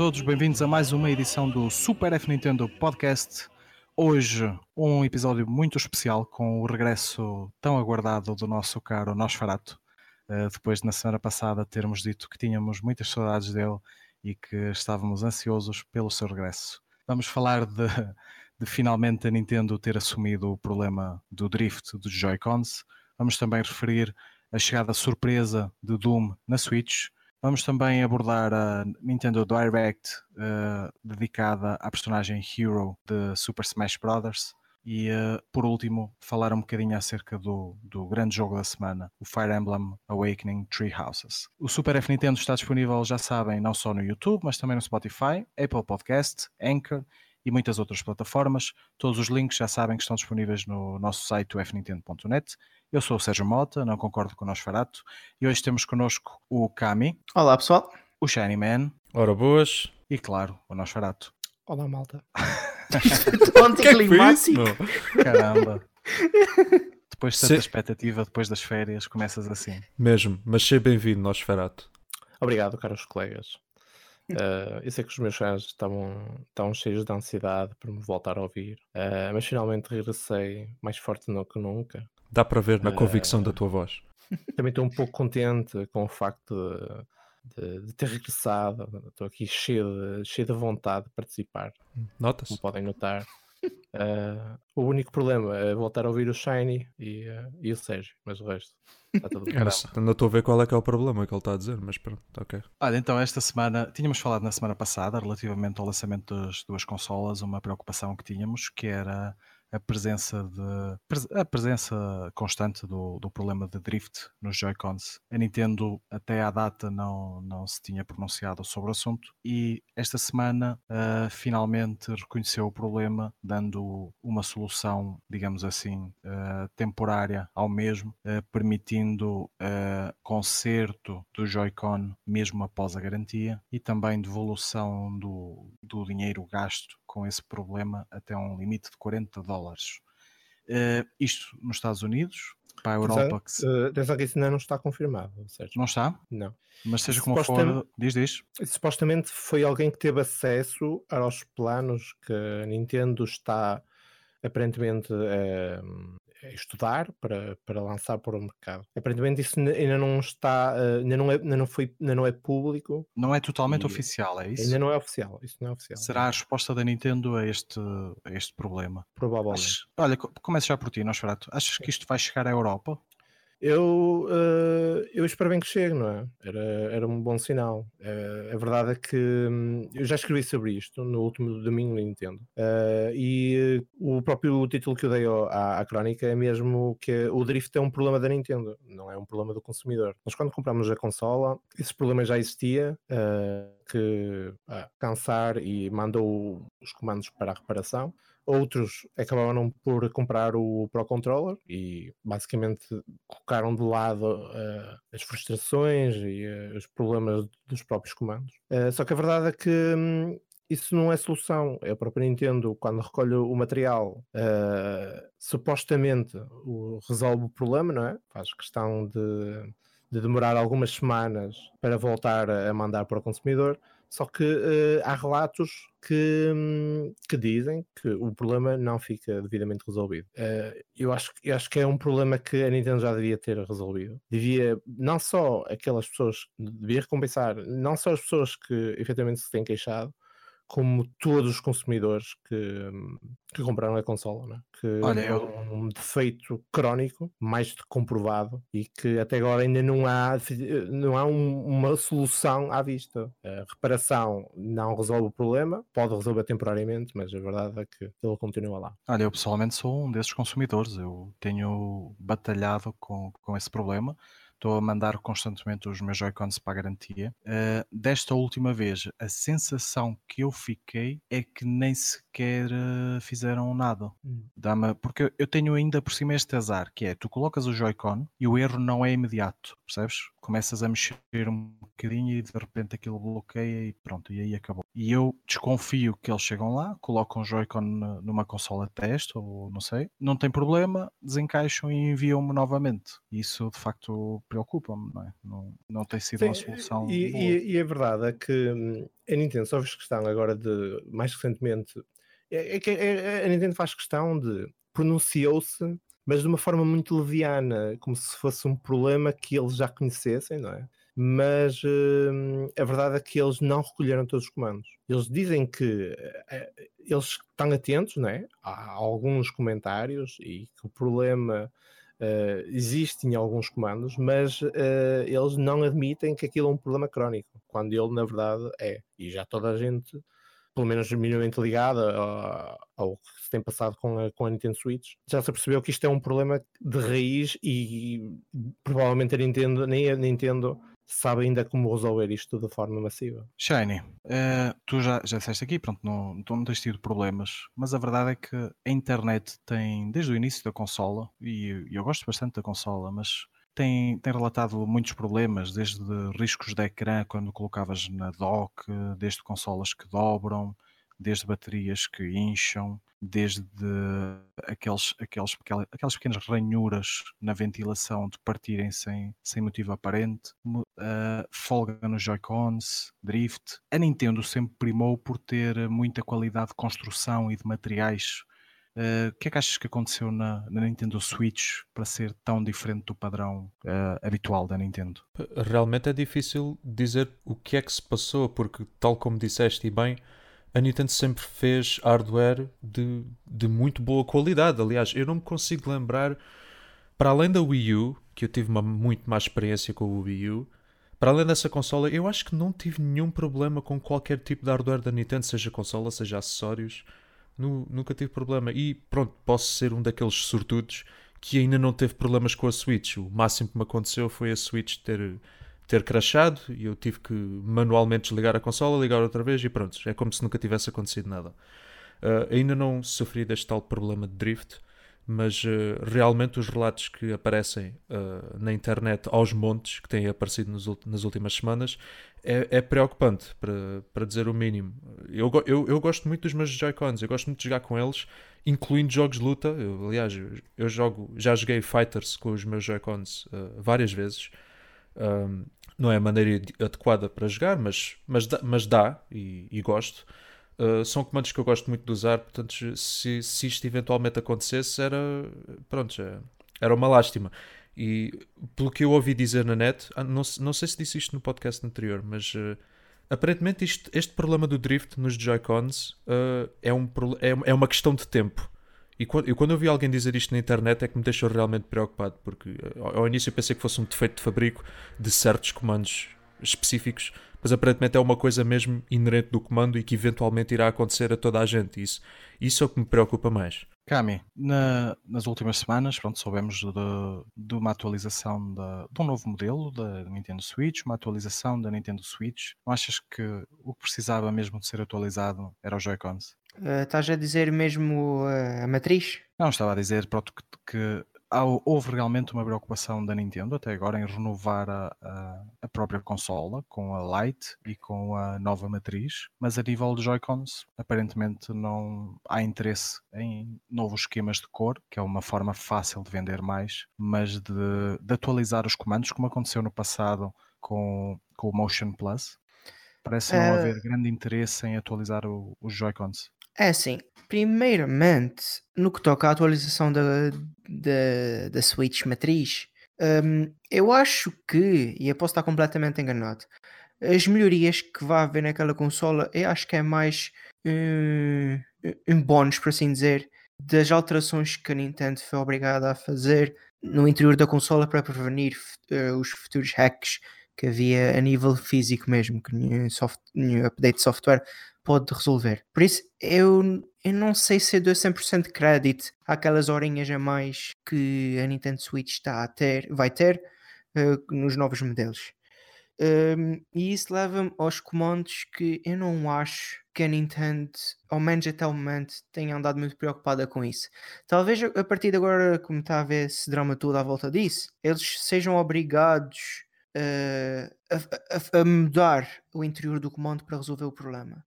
Todos, bem-vindos a mais uma edição do Super F Nintendo Podcast. Hoje, um episódio muito especial com o regresso tão aguardado do nosso caro Nosferato. Uh, depois de na semana passada termos dito que tínhamos muitas saudades dele e que estávamos ansiosos pelo seu regresso. Vamos falar de, de finalmente a Nintendo ter assumido o problema do drift dos Joy-Cons. Vamos também referir a chegada surpresa de Doom na Switch Vamos também abordar a Nintendo Direct uh, dedicada à personagem Hero de Super Smash Bros. E uh, por último, falar um bocadinho acerca do, do grande jogo da semana, o Fire Emblem Awakening Tree Houses. O Super F Nintendo está disponível, já sabem, não só no YouTube, mas também no Spotify, Apple Podcast, Anchor e muitas outras plataformas. Todos os links já sabem que estão disponíveis no nosso site fnintendo.net eu sou o Sérgio Mota, não concordo com o Nosferato, e hoje temos connosco o Kami. Olá pessoal. O Shiny Man. Ora boas. E claro, o Nosferato. Olá malta. Anticlimático. É Caramba. Depois de tanta Se... expectativa, depois das férias, começas assim. Mesmo, mas seja bem-vindo, Nosferato. Obrigado, caros colegas. Uh, eu sei que os meus fãs estavam, estavam cheios de ansiedade por me voltar a ouvir, uh, mas finalmente regressei mais forte do que nunca. Dá para ver na convicção uh, da tua voz. Também estou um pouco contente com o facto de, de, de ter regressado. Estou aqui cheio de, cheio de vontade de participar. Notas? Como podem notar. Uh, o único problema é voltar a ouvir o Shiny e, uh, e o Sérgio, mas o resto está tudo bem. não estou a ver qual é que é o problema que ele está a dizer, mas pronto, ok. Olha, então esta semana, tínhamos falado na semana passada relativamente ao lançamento das duas consolas, uma preocupação que tínhamos que era a presença de a presença constante do, do problema de drift nos Joy-Cons. A Nintendo até à data não, não se tinha pronunciado sobre o assunto e esta semana uh, finalmente reconheceu o problema, dando uma solução, digamos assim, uh, temporária ao mesmo, uh, permitindo conserto do Joy-Con mesmo após a garantia e também devolução do, do dinheiro gasto com esse problema até um limite de 40 dólares. Uh, isto nos Estados Unidos, para a Europa. que, se... uh, que isso ainda não está confirmado, certo? Não está? Não. Mas seja como for, diz, diz. Supostamente foi alguém que teve acesso aos planos que a Nintendo está aparentemente uh, estudar para, para lançar para o mercado. Aparentemente isso ainda não está, eh, ainda não é, ainda não foi, ainda não é público. Não é totalmente oficial, é isso? Ainda não é oficial, isso não é oficial. Será a resposta da Nintendo a este, a este problema? Provavelmente. olha, começa já por ti, Nosferatu. Achas que isto vai chegar à Europa? Eu, uh, eu espero bem que chegue, não é? Era, era um bom sinal. Uh, a verdade é que um, eu já escrevi sobre isto no último domingo no Nintendo. Uh, e o próprio título que eu dei à, à crónica é mesmo que o drift é um problema da Nintendo, não é um problema do consumidor. Nós, quando compramos a consola, esse problema já existia. que cansar e mandou os comandos para a reparação. Outros acabaram por comprar o Pro Controller e basicamente colocaram de lado uh, as frustrações e uh, os problemas dos próprios comandos. Uh, só que a verdade é que um, isso não é solução. A própria Nintendo, quando recolhe o material, supostamente o, resolve o problema, não é? Faz questão de, de demorar algumas semanas para voltar a mandar para o consumidor só que uh, há relatos que, que dizem que o problema não fica devidamente resolvido. Uh, eu, acho, eu acho que é um problema que a Nintendo já devia ter resolvido. Devia, não só aquelas pessoas, devia recompensar, não só as pessoas que efetivamente se têm queixado, como todos os consumidores que, que compraram a consola, né? que Olha, é um defeito crónico, mais de comprovado, e que até agora ainda não há, não há um, uma solução à vista. A reparação não resolve o problema, pode resolver temporariamente, mas a verdade é que ele continua lá. Olha, eu pessoalmente sou um desses consumidores, eu tenho batalhado com, com esse problema estou a mandar constantemente os meus Joy-Cons para a garantia. Uh, desta última vez, a sensação que eu fiquei é que nem sequer uh, fizeram nada. Hum. Porque eu tenho ainda por cima este azar, que é, tu colocas o Joy-Con e o erro não é imediato, percebes? começas a mexer um bocadinho e de repente aquilo bloqueia e pronto, e aí acabou. E eu desconfio que eles chegam lá, colocam o Joy-Con numa consola de teste ou não sei, não tem problema, desencaixam e enviam-me novamente. Isso de facto preocupa-me, não é? Não, não tem sido Sim, uma solução. E, e, e, a verdade é que hum, a Nintendo só fez questão agora de, mais recentemente, é, é que a Nintendo faz questão de pronunciou-se mas de uma forma muito leviana, como se fosse um problema que eles já conhecessem, não é? Mas uh, a verdade é que eles não recolheram todos os comandos. Eles dizem que uh, eles estão atentos, não é? Há alguns comentários e que o problema uh, existe em alguns comandos, mas eles não admitem que aquilo é um problema crónico, quando ele na verdade é. E já toda a gente pelo menos minimamente ligada ao, ao, que se tem passado com a, com a Nintendo Switch, já se percebeu que isto é um problema de raiz e, e provavelmente a Nintendo, nem a Nintendo sabe ainda como resolver isto de forma massiva. Shiny, uh, tu já, já disseste aqui, pronto, não, tu não tens tido problemas, mas a verdade é que a internet tem, desde o início da consola, e, eu gosto bastante da consola, mas tem, tem relatado muitos problemas, desde riscos de ecrã quando colocavas na dock, desde consolas que dobram, desde baterias que incham, desde aqueles, aqueles, aquelas pequenas ranhuras na ventilação de partirem sem, sem motivo aparente, uh, folga nos Joy-Cons, drift. A Nintendo sempre primou por ter muita qualidade de construção e de materiais Uh, o que é que achas que aconteceu na, na, Nintendo Switch para ser tão diferente do padrão uh, habitual da Nintendo? Realmente é difícil dizer o que é que se passou, porque, tal como disseste bem, a Nintendo sempre fez hardware de, de muito boa qualidade. Aliás, eu não me consigo lembrar, para além da Wii U, que eu tive uma muito má experiência com o Wii U, para além dessa consola, eu acho que não tive nenhum problema com qualquer tipo de hardware da Nintendo, seja consola, seja acessórios nunca tive problema. E pronto, posso ser um daqueles sortudos que ainda não teve problemas com a Switch. O máximo que me aconteceu foi a Switch ter, ter crashado e eu tive que manualmente desligar a consola, ligar outra vez e pronto. É como se nunca tivesse acontecido nada. Uh, ainda não sofri deste tal problema de drift mas uh, realmente os relatos que aparecem uh, na internet aos montes, que têm aparecido nos, nas últimas semanas, é, é, preocupante, para, para dizer o mínimo. Eu, eu, eu gosto muito dos meus Joy-Cons, eu gosto muito de jogar com eles, incluindo jogos de luta. Eu, aliás, eu, eu, jogo, já joguei Fighters com os meus Joy-Cons várias vezes. Um, não é a maneira adequada para jogar, mas, mas, dá, mas dá e, e gosto. Uh, são comandos que eu gosto muito de usar, portanto, se, se isto eventualmente acontecesse, era, pronto, era uma lástima. E pelo que eu ouvi dizer na net, ah, não, não sei se disse isto no podcast anterior, mas uh, aparentemente isto, este problema do drift nos Joy-Cons uh, é, um, é, é uma questão de tempo. E quando, eu vi alguém dizer isto na internet é que me deixou realmente preocupado, porque ao, ao início eu pensei que fosse um defeito de fabrico de certos comandos específicos, mas aparentemente é uma coisa mesmo inerente do comando e que eventualmente irá acontecer a toda a gente. Isso, isso é o que me preocupa mais. Cami, na, nas últimas semanas, pronto, soubemos de, de uma atualização de, um novo modelo da Nintendo Switch, uma atualização da Nintendo Switch. Não achas que o que precisava mesmo de ser atualizado era o Joy-Cons? Uh, estás a dizer mesmo uh, a matriz? Não, estava a dizer pronto, que, que houve realmente uma preocupação da Nintendo até agora em renovar a, a, a, própria consola com a Lite e com a nova matriz, mas a nível de Joy-Cons aparentemente não há interesse em novos esquemas de cor, que é uma forma fácil de vender mais, mas de, de atualizar os comandos, como aconteceu no passado com, com o Motion Plus. Parece não uh... haver grande interesse em atualizar o, os Joy-Cons. É assim, primeiramente, no que toca à atualização da, da, da Switch matriz, um, eu acho que, e eu posso estar completamente enganado, as melhorias que vai haver naquela consola, eu acho que é mais um, um bónus, por assim dizer, das alterações que a Nintendo foi obrigada a fazer no interior da consola para prevenir uh, os futuros hacks que havia a nível físico mesmo, que nenhum, soft, nenhum update de software pode resolver. Por isso, eu, eu não sei se eu dou 100% de crédito àquelas horinhas a mais que a Nintendo Switch está a ter, vai ter uh, nos novos modelos. Um, e isso leva-me aos comandos que eu não acho que a Nintendo, ao menos até o momento, tenha andado muito preocupada com isso. Talvez a partir de agora, como está a ver esse drama todo à volta disso, eles sejam obrigados uh, a, a, a, mudar o interior do comando para resolver o problema.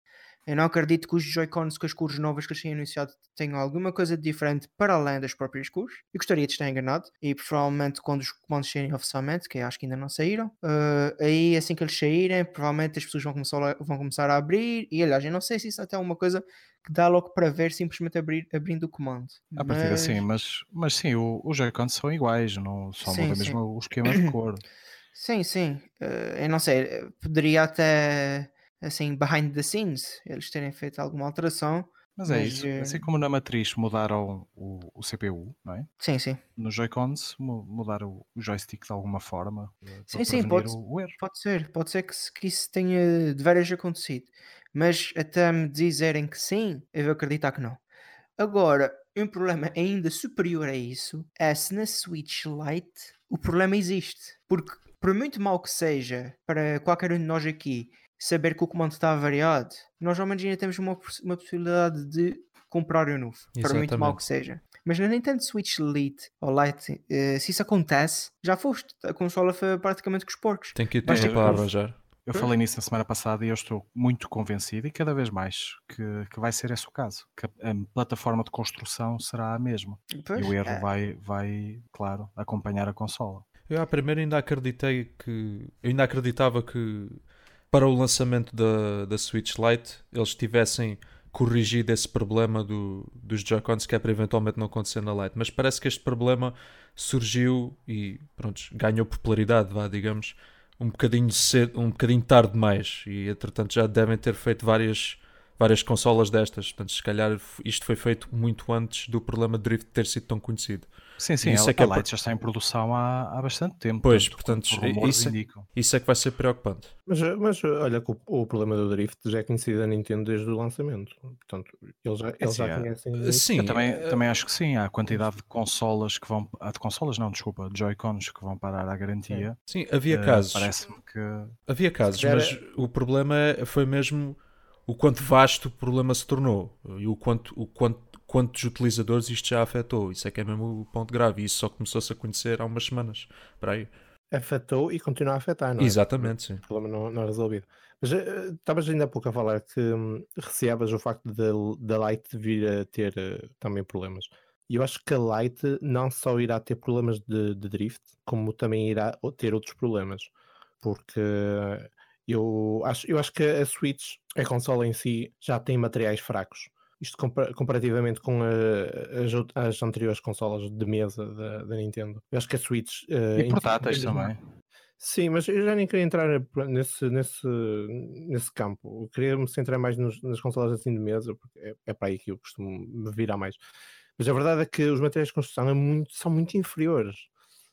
Eu não acredito que os Joy-Cons com as cores novas que eles têm anunciado tenham alguma coisa de diferente para além das próprias cores. E gostaria de estar enganado. E provavelmente quando os comandos saírem oficialmente, que acho que ainda não saíram, uh, aí assim que eles saírem, provavelmente as pessoas vão começar, a, vão começar a abrir. E aliás, eu não sei se isso até é uma coisa que dá logo para ver simplesmente abrir, abrindo o comando. A partir mas... sim, mas, mas sim, os Joy-Cons são iguais, não, só muda mesmo os esquemas de cor. Sim, sim. Uh, eu não sei, poderia até assim, behind the scenes, eles terem feito alguma alteração. Mas, é isso, eh, assim como na matriz mudaram o, o CPU, não é? Sim, sim. Nos Joy-Cons mudaram o joystick de alguma forma. Eh, sim, sim, pode, pode ser, pode ser que, que isso tenha de veras acontecido. Mas até me dizerem que sim, eu vou acreditar que não. Agora, um problema ainda superior a isso é se na Switch Lite o problema existe. Porque, por muito mal que seja para qualquer um de nós aqui saber que o comando está variado, nós ao menos ainda temos uma, uma possibilidade de comprar um novo, Exatamente. para muito mal que seja. Mas na Nintendo Switch Lite ou Lite, uh, se isso acontece, já foste. A consola foi praticamente com os porcos. Tem que ir tempo para arranjar. Eu falei nisso na semana passada e eu estou muito convencido e cada vez mais que, que vai ser esse o caso. Que a, a plataforma de construção será a mesma. Pois, e o erro é. vai, vai, claro, acompanhar a consola. Eu à primeira ainda acreditei que. Eu ainda acreditava que para o lançamento da, da Switch Lite eles tivessem corrigido esse problema do, dos Joy-Cons que é para eventualmente não acontecer na Lite. Mas parece que este problema surgiu e pronto, ganhou popularidade, vá, digamos, um bocadinho cedo, um bocadinho tarde demais. E entretanto já devem ter feito várias, várias consolas destas. Portanto, se calhar isto foi feito muito antes do problema de drift ter sido tão conhecido. Sim, sim, isso a, é que a Light já está em produção há, há bastante tempo. Pois, portanto, isso, é- isso é que vai ser preocupante. Mas, mas olha que o, o, problema do Drift já é conhecido da Nintendo desde o lançamento. Portanto, eles já, eles já é. conhecem. Sim, eu também, é... também acho que sim. Há a quantidade de consolas que vão. De consolas, não, desculpa, de Joy-Cons que vão parar à garantia. Sim, havia uh, casos. Parece-me que. Havia casos, mas o problema foi mesmo o quanto vasto o problema se tornou e o quanto, o quanto quantos utilizadores isto já afetou. Isso é que é mesmo o ponto grave. E isso só começou-se a conhecer há umas semanas. Para aí. Afetou e continua a afetar, não é? Exatamente, sim. O problema não, não é resolvido. Mas uh, estavas ainda há pouco a falar que um, receavas o facto da Lite vir a ter uh, também problemas. E eu acho que a Lite não só irá ter problemas de, de drift, como também irá ter outros problemas. Porque eu acho, eu acho que a Switch, a consola em si, já tem materiais fracos isto comparativamente com a, as, as, anteriores consolas de mesa da, da, Nintendo. Eu acho que a Switch. Uh, e portáteis também. Sim, mas eu já nem queria entrar nesse, nesse, nesse campo. Eu queria me centrar mais nos, nas consolas assim de mesa, porque é, é para aí que eu costumo me virar mais. Mas a verdade é que os materiais de construção é muito, são muito inferiores.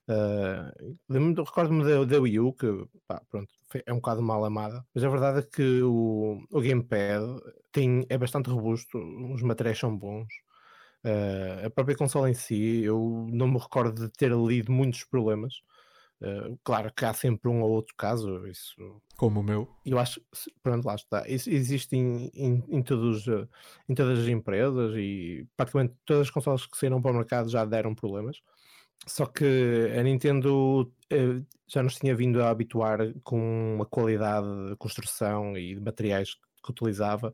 Uh, Recordo-me da, da Wii U, que pá, pronto, é um bocado mal amada, mas a verdade é que o, o Gamepad tem, é bastante robusto, os materiais são bons. Uh, a própria consola em si, eu não me recordo de ter lido muitos problemas. Uh, claro que há sempre um ou outro caso, isso. Como o meu. Eu acho, pronto, lá está. Isso existe em, em, em, todos, em todas as empresas e praticamente todas as consolas que saíram para o mercado já deram problemas. Só que a Nintendo eh, já nos tinha vindo a habituar com a qualidade de construção e de materiais que utilizava,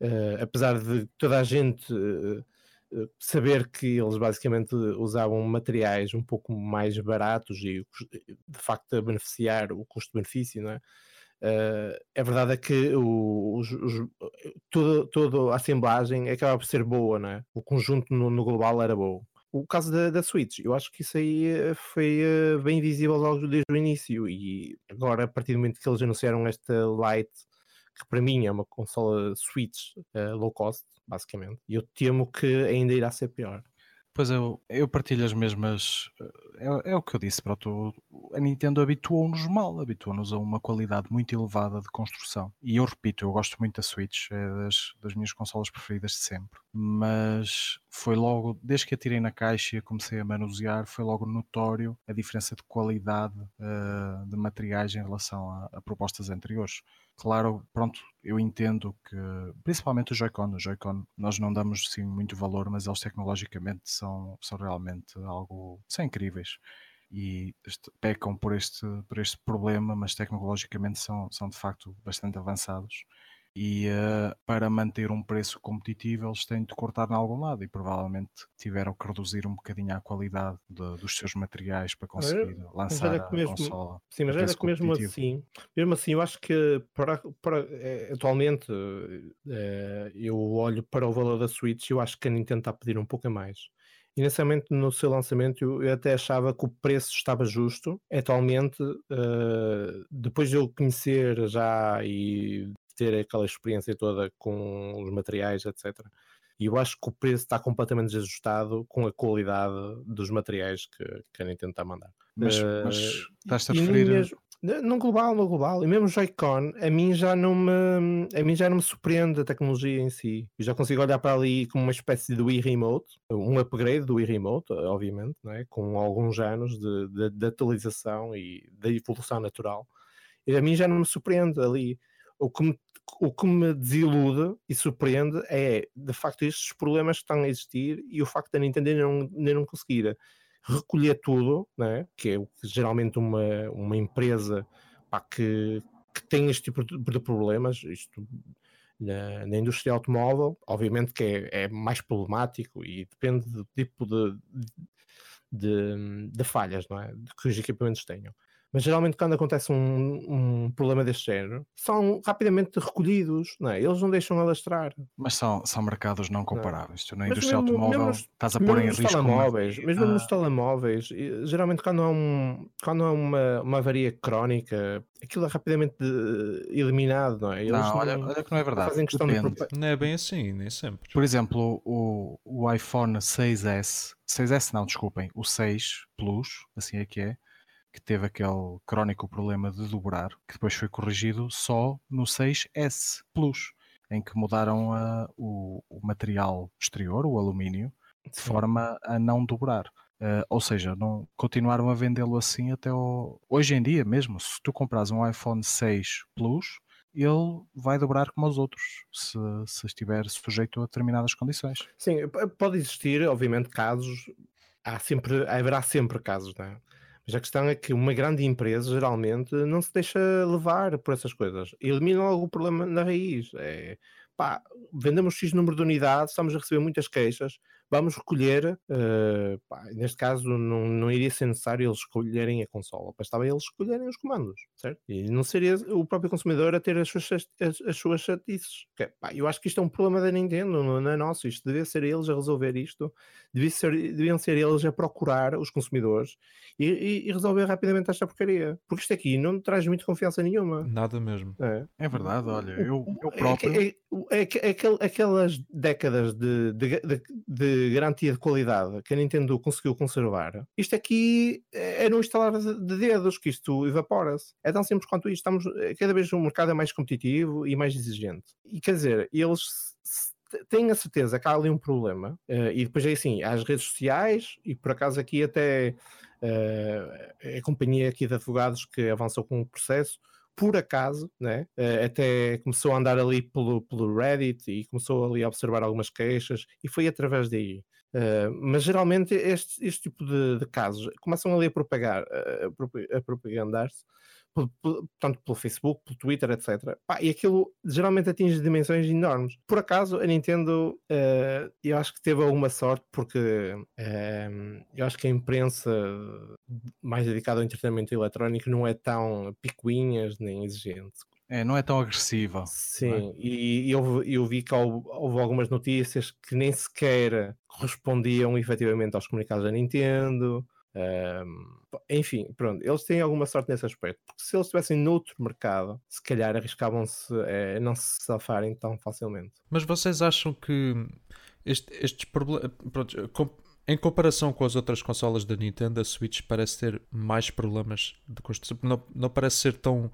uh, apesar de toda a gente uh, saber que eles basicamente usavam materiais um pouco mais baratos e de facto a beneficiar o custo-benefício, não é? Uh, a verdade é que o, toda, toda a assemblagem acaba por ser boa, não é? O conjunto no, no global era bom o caso da, da Switch, eu acho que isso aí eh, foi eh, bem visível logo desde o início e agora a partir do momento que eles anunciaram esta Lite, que para mim é uma consola Switch uh, low cost, basicamente, eu temo que ainda irá ser pior. Pois eu, eu partilho as mesmas. É, é o que eu disse, pronto. A Nintendo habituou-nos mal, habituou-nos a uma qualidade muito elevada de construção. E eu repito, eu gosto muito da Switch, é das, das minhas consolas preferidas de sempre. Mas foi logo, desde que a tirei na caixa e comecei a manusear, foi logo notório a diferença de qualidade uh, de materiais em relação a, a propostas anteriores. Claro, pronto, eu entendo que, principalmente o Joy-Con, o Joy-Con nós não damos sim muito valor, mas eles tecnologicamente são, são realmente algo, são incríveis. e pecam por este, por este problema, mas tecnologicamente são, são de facto bastante avançados e uh, para manter um preço competitivo eles têm de cortar em algum lado e provavelmente tiveram que reduzir um bocadinho a qualidade de, dos seus materiais para conseguir lançar a mesmo, consola. Sim, mas era que mesmo assim, mesmo assim eu acho que para, para, é, atualmente é, eu olho para o valor da Switch e eu acho que a Nintendo está a pedir um pouco a mais. Inicialmente, no seu lançamento, eu até achava que o preço estava justo. Atualmente, uh, depois de eu conhecer já e ter aquela experiência toda com os materiais, etc. E eu acho que o preço está completamente desajustado com a qualidade dos materiais que, que a Nintendo está a mandar. Mas, uh, mas estás a referir. Mesmo, no global, no global, e mesmo o Joy-Con, a mim já não me a mim já não me surpreende a tecnologia em si. Eu já consigo olhar para ali como uma espécie de Wii Remote, um upgrade do Wii Remote, obviamente, é? com alguns anos de, de, de atualização e da evolução natural. E a mim já não me surpreende ali. O que me, o que me desilude e surpreende é, de facto, estes problemas que estão a existir e o facto da Nintendo ainda não, não conseguir recolher tudo, né? que é o que geralmente uma, uma empresa pá, que, que tem este tipo de, problemas, isto na, na, indústria automóvel, obviamente que é, é, mais problemático e depende do tipo de, de, de falhas não é? que os equipamentos tenham mas geralmente quando acontece um, um problema deste género, são rapidamente recolhidos, não é? eles não deixam alastrar. Mas são, são mercados não comparáveis. Tu na indústria mesmo, automóvel mesmo estás a pôr em risco. Telemóveis, uma... Mesmo ah. nos telemóveis, geralmente quando há, um, quando há uma, uma avaria crónica, aquilo é rapidamente eliminado, não é? Eles não, olha, olha que não é verdade. Fazem questão de... Não é bem assim, nem sempre. Por exemplo, o, o iPhone 6S, 6S não, desculpem, o 6 Plus, assim é que é, que teve aquele crónico problema de dobrar, que depois foi corrigido só no 6S Plus, em que mudaram o, o, material exterior, o alumínio, de Sim. forma a não dobrar. Uh, ou seja, não continuaram a vendê-lo assim até o... hoje em dia mesmo. Se tu compras um iPhone 6 Plus, ele vai dobrar como os outros, se, se estiver sujeito a determinadas condições. Sim, pode existir, obviamente, casos, há sempre, haverá sempre casos, não é? Mas a questão é que uma grande empresa geralmente não se deixa levar por essas coisas. Elimina logo o problema na raiz. É, pá, vendemos X número de unidades, estamos a receber muitas queixas, vamos recolher, uh, pá, neste caso não, não iria ser necessário eles escolherem a consola, bastava eles escolherem os comandos, certo? E não seria o próprio consumidor a ter as suas, as, as suas chatices. pá, eu acho que isto é um problema da Nintendo, não, é nosso, isto devia ser eles a resolver isto, devia ser, deviam ser eles a procurar os consumidores e, e, e, resolver rapidamente esta porcaria, porque isto aqui não traz muita confiança nenhuma. Nada mesmo. É, é verdade, olha, eu, eu é próprio... É, é, é, é aquelas décadas de, de, de, de garantia de qualidade que a Nintendo conseguiu conservar, isto aqui é no instalar de dedos que isto evapora-se. É tão simples quanto isto. Estamos, eh, cada vez o mercado é mais competitivo e mais exigente. E quer dizer, eles têm a certeza que há ali um problema, uh, e depois é assim, as redes sociais, e por acaso aqui até uh, a companhia aqui de advogados que avançou com o processo, por acaso, né? Uh, até começou a andar ali pelo, pelo Reddit e começou ali a observar algumas queixas e foi através daí. Uh, mas geralmente este, este tipo de, de, casos começam ali a propagar, a propagandar-se tanto pelo Facebook, pelo Twitter, etc. Pá, e aquilo geralmente atinge dimensões enormes. Por acaso, a Nintendo, uh, eu acho que teve alguma sorte, porque uh, eu acho que a imprensa mais dedicada ao entretenimento eletrónico não é tão picuinhas nem exigente. É, não é tão agressiva. Sim, é? e, eu, eu vi que houve, algumas notícias que nem sequer correspondiam efetivamente aos comunicados da Nintendo. Enfim, pronto, eles têm alguma sorte nesse aspecto, porque se eles estivessem noutro mercado, se calhar arriscavam-se a não se safarem tão facilmente. Mas vocês acham que este, estes problemas, em comparação com as outras consolas da Nintendo, a Switch parece ter mais problemas de construção, não, não parece ser tão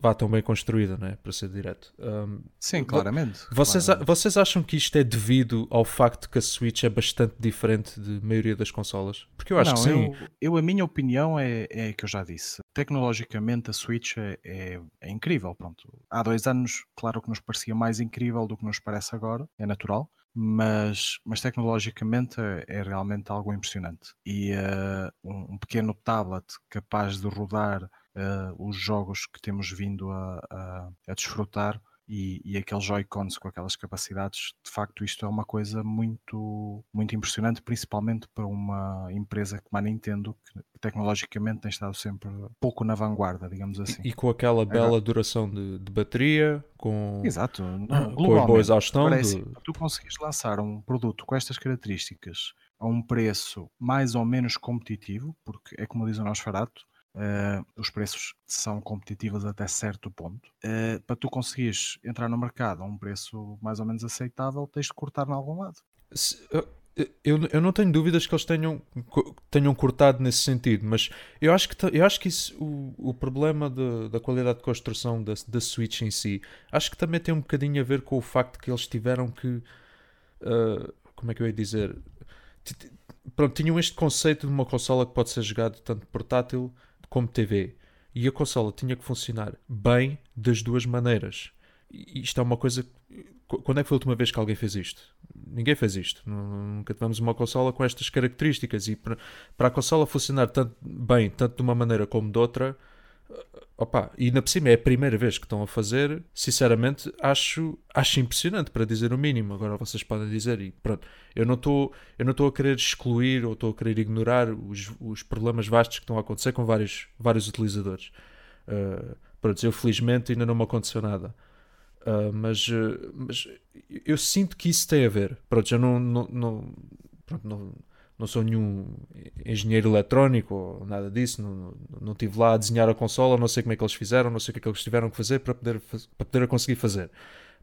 vá tão bem construída, não é? Para ser direto. Um, Sim, claramente. Vocês, claramente. vocês acham que isto é devido ao facto que a Switch é bastante diferente de maioria das consolas? Porque eu acho não, que sim. Eu, eu, a minha opinião é, é que eu já disse. Tecnologicamente a Switch é, é, é, incrível. Pronto. Há dois anos, claro que nos parecia mais incrível do que nos parece agora, é natural. mas, mas tecnologicamente é, é realmente algo impressionante. E uh, um, um, pequeno tablet capaz de rodar uh, os jogos que temos vindo a, a, a desfrutar e, e aqueles Joy-Cons com aquelas capacidades, de facto isto é uma coisa muito, muito impressionante, principalmente para uma empresa como a Nintendo, que tecnologicamente tem estado sempre pouco na vanguarda, digamos assim. E, e com aquela bela Agora, duração de, de, bateria, com, Exato, com a boa exaustão. Parece, de... Tu consegues lançar um produto com estas características a um preço mais ou menos competitivo, porque é como diz o nosso Farato, Uh, os preços são competitivos até certo ponto. Uh, para tu conseguires entrar no mercado a um preço mais ou menos aceitável, tens de cortar em algum lado. Se, eu, eu não tenho dúvidas que eles tenham, tenham cortado nesse sentido, mas eu acho que, eu acho que isso, o, o problema de, da qualidade de construção da, da Switch em si, acho que também tem um bocadinho a ver com o facto que eles tiveram que. Uh, como é que eu ia dizer? Pronto, tinham este conceito de uma consola que pode ser jogada tanto portátil como TV. E a consola tinha que funcionar bem das duas maneiras. E isto é uma coisa. Quando é que foi a última vez que alguém fez isto? Ninguém fez isto. Nunca tivemos uma consola com estas características. E para, a consola funcionar tanto bem, tanto de uma maneira como de outra, Opa, e na por cima é a primeira vez que estão a fazer, sinceramente, acho, acho impressionante, para dizer o mínimo. Agora vocês podem dizer, e pronto, eu não estou a querer excluir ou estou a querer ignorar os, os problemas vastos que estão a acontecer com vários, vários utilizadores. Uh, pronto, eu felizmente ainda não me aconteceu nada. Uh, mas, uh, mas eu sinto que isso tem a ver. Pronto, eu não, não, não, pronto, não não sou nenhum engenheiro eletrónico ou nada disso, não, não, não estive lá a desenhar a consola, não sei como é que eles fizeram, não sei o que é que eles tiveram que fazer para poder, para poder conseguir fazer.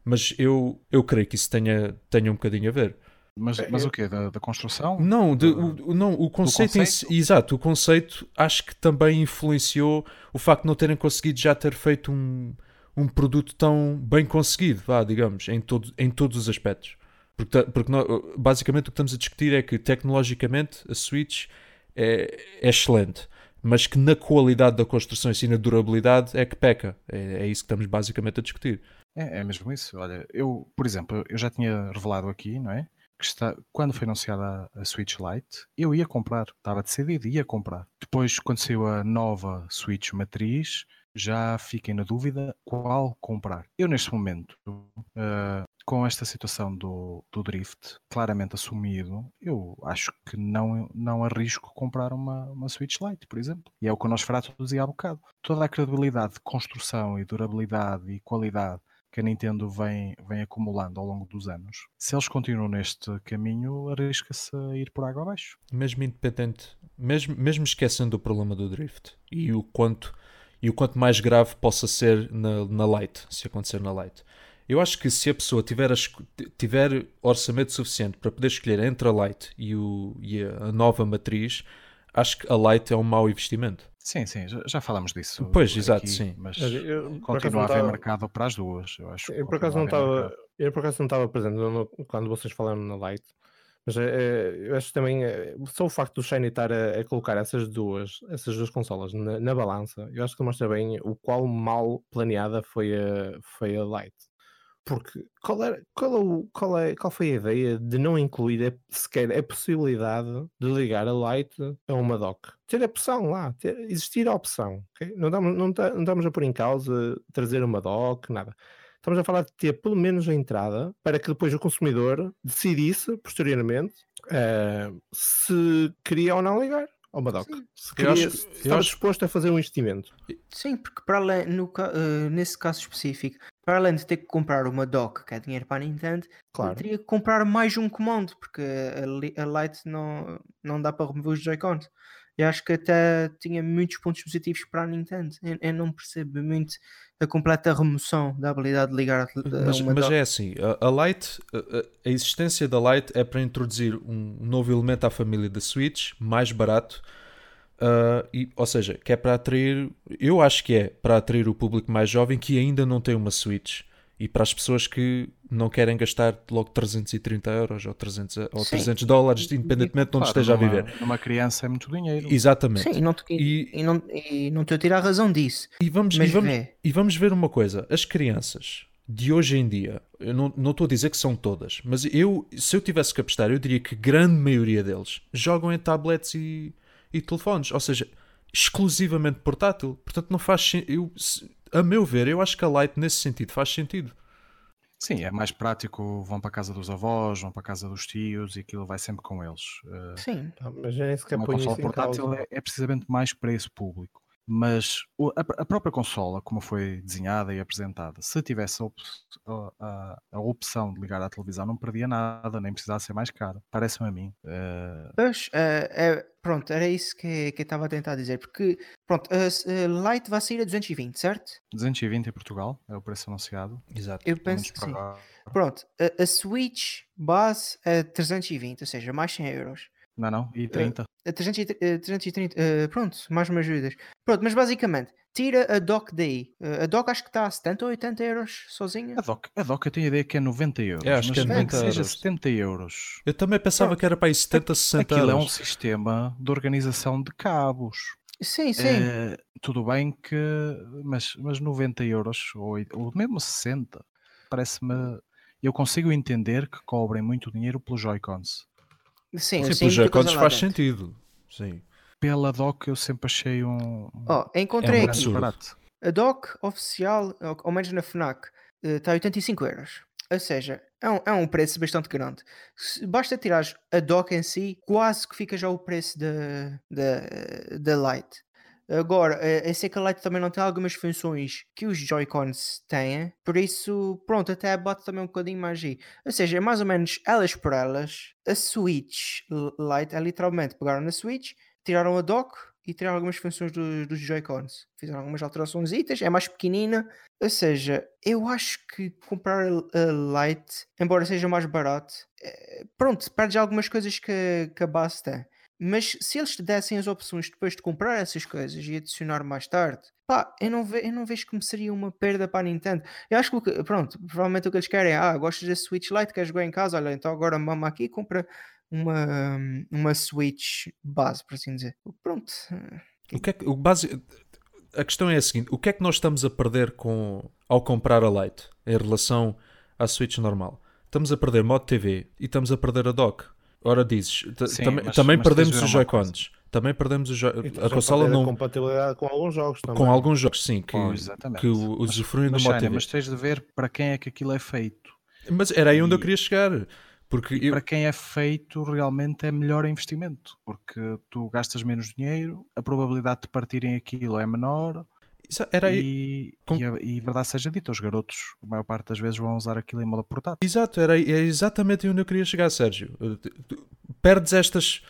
Mas eu, eu creio que isso tenha, tenha um bocadinho a ver. Mas, mas o quê? Da, da construção? Não, de, o, não, o conceito, conceito? Si, exato, o conceito acho que também influenciou o facto de não terem conseguido já ter feito um, um produto tão bem conseguido, vá, digamos, em, todo, em todos os aspectos. Porque, porque nós, basicamente o que estamos a discutir é que tecnologicamente a Switch é, é excelente, mas que na qualidade da construção e na durabilidade é que peca. É, é isso que estamos basicamente a discutir. É, é mesmo isso. Olha, eu, por exemplo, eu já tinha revelado aqui, não é? Que está, quando foi anunciada a, a Switch Lite, eu ia comprar, estava decidido, ia comprar. Depois, quando saiu a nova Switch matriz, já fiquei na dúvida qual comprar. Eu, neste momento, uh, com esta situação do, do drift claramente assumido, eu acho que não, não arrisco comprar uma, uma Switch Lite, por exemplo. E é o que o Nosferatu dizia há bocado. Toda a credibilidade de construção e durabilidade e qualidade que a Nintendo vem, vem acumulando ao longo dos anos, se eles continuam neste caminho, arrisca-se a ir por água abaixo. Mesmo independente, mesmo, mesmo esquecendo o problema do drift e o quanto, e o quanto mais grave possa ser na, na Lite, se acontecer na Lite eu acho que se a pessoa tiver, a, tiver orçamento suficiente para poder escolher entre a Lite e, o, e a nova matriz, acho que a Lite é um mau investimento. Sim, sim, já falamos disso. Pois, exato, sim. Mas eu, continua a haver tava... mercado para as duas. Eu, acho eu por acaso não estava, eu por acaso não estava presente no, quando vocês falaram na Lite, mas é, é, eu acho também é, só o facto do Shiny estar a, a, colocar essas duas, essas duas consolas na, na, balança, eu acho que mostra bem o qual mal planeada foi a, foi a Lite. Porque qual, era, qual, é o, qual, é, qual foi a ideia de não incluir a, sequer a possibilidade de ligar a Light a uma dock? Ter a opção lá, ter, existir a opção. Okay? Não, estamos, não, não estamos a pôr em causa trazer uma dock, nada. Estamos a falar de ter pelo menos a entrada para que depois o consumidor decidisse posteriormente uh, se queria ou não ligar ao Madoc. Se queria, acho, estava acho... disposto a fazer um investimento. Sim, porque para além, no, uh, nesse caso específico, para além de ter que comprar uma dock, que é dinheiro para a Nintendo, claro. teria que comprar mais um comando, porque a, a Lite não, não dá para remover os Joy-Cons. E acho que até tinha muitos pontos positivos para a Nintendo. Eu, eu não percebo muito a completa remoção da habilidade de ligar a mas, uma mas dock. é assim, a, a Lite, a, a, existência da Lite é para introduzir um novo elemento à família da Switch, mais barato, Uh, e, ou seja, que é para atrair, eu acho que é para atrair o público mais jovem que ainda não tem uma Switch e para as pessoas que não querem gastar logo 330 euros ou 300, ou 300 dólares, independentemente de onde esteja numa, a viver. Uma criança é muito dinheiro. Exatamente. Sim, e não, e, e, não, e não te a tirar a razão disso. E vamos, e, vamos, e vamos ver uma coisa: as crianças de hoje em dia, eu não não estou a dizer que são todas, mas eu, se eu tivesse que apostar, eu diria que grande maioria deles jogam em tablets e, e telefones, ou seja, exclusivamente portátil. Portanto, não faz eu A meu ver, eu acho que a Lite nesse sentido faz sentido. Sim, é mais prático, vão para a casa dos avós, vão para a casa dos tios e aquilo vai sempre com eles. Eh, Sim. Ah, Mas nem sequer ponho consola isso em portátil é, é precisamente mais para esse público. Mas a, a própria consola, como foi desenhada e apresentada, se tivesse a, op- a- a- a opção de ligar à televisão, não perdia nada, nem precisava ser mais caro. Parece-me a mim. Eh, Pois, eh, é, pronto, era isso que, que eu estava a tentar dizer. Porque, pronto, a, a Lite vai sair a 220, certo? 220 em Portugal é o preço anunciado. Exato. Eu penso que sim. agora. Pronto, a, a Switch base é 320, ou seja, mais 100 euros. Não, não, e 30. A 300 e- eh, 330, eh, pronto, mais umas ajudas. Pronto, mas basicamente, tira a dock daí. Eh, a dock acho que está a 70 ou 80 euros sozinha. A DOC, a DOC eu tenho a ideia que é 90 euros. É, acho que é mas 90 que seja euros. 70 euros. Eu também pensava Pronto. que era para aí 70, 60 Aquilo é um euros. sistema de organização de cabos. Sim, sim. Eh, tudo bem que. Mas, mas 90 euros, ou, ou mesmo 60, parece-me. Eu consigo entender que cobrem muito dinheiro pelos Joy-Cons. Sim, Sim, coisa Joy-Cons lá faz dentro. sentido. Sim. Pela DOC eu sempre achei um. Ó, encontrei É um aqui. barato. A dock oficial, ao menos na FNAC, está a 85 euros. Ou seja, é um, é um preço bastante grande. Se- Basta tirar a dock em si, quase que fica já o preço da, da, da Lite. Agora, eh, eu sei que a Lite também não tem algumas funções que os Joy-Cons têm, por isso, pronto, até bate também um bocadinho mais aí. Ou seja, é mais ou menos elas por elas, a Switch Lite é literalmente pegaram na Switch, tiraram a dock e tiraram algumas funções dos, dos Joy-Cons. Fizeram algumas alterações, é mais pequenina. Ou seja, eu acho que comprar a, a Lite, embora seja mais barato, eh, pronto, perde algumas coisas que, que a base tem. Mas se eles te dessem as opções depois de comprar essas coisas e adicionar mais tarde, pá, eu não, ve eu não vejo como seria uma perda para a Nintendo. Eu acho que, pronto, provavelmente o que eles querem é, ah, gostas da Switch Lite, queres jogar em casa, olha, então agora mama aqui e compra uma, uma Switch base, por assim dizer. Pronto. O que é que, o base, a questão é a seguinte: o que é que nós estamos a perder com, ao comprar a Lite em relação à Switch normal? Estamos a perder modo TV e estamos a perder a dock. Ora dizes, Sim, também, mas- também mas perdemos os. Joy-Cons. Também perdemos os Joy- a consola não compatibilidade com alguns jogos também. com alguns jogos sim que, Pois, exatamente. que usufruem do TV. mas tens de ver para quem é que aquilo é feito. Mas era aí onde eu queria chegar. Porque E eu- para quem é feito, realmente é melhor investimento, porque tu gastas menos dinheiro, a probabilidade de partirem aquilo é menor isso era e, com- e, e verdade seja dita, os garotos, a maior parte das vezes, vão usar aquilo em modo portátil. Exato, era, é exatamente onde eu queria chegar, Sérgio. Tu Perdes estas,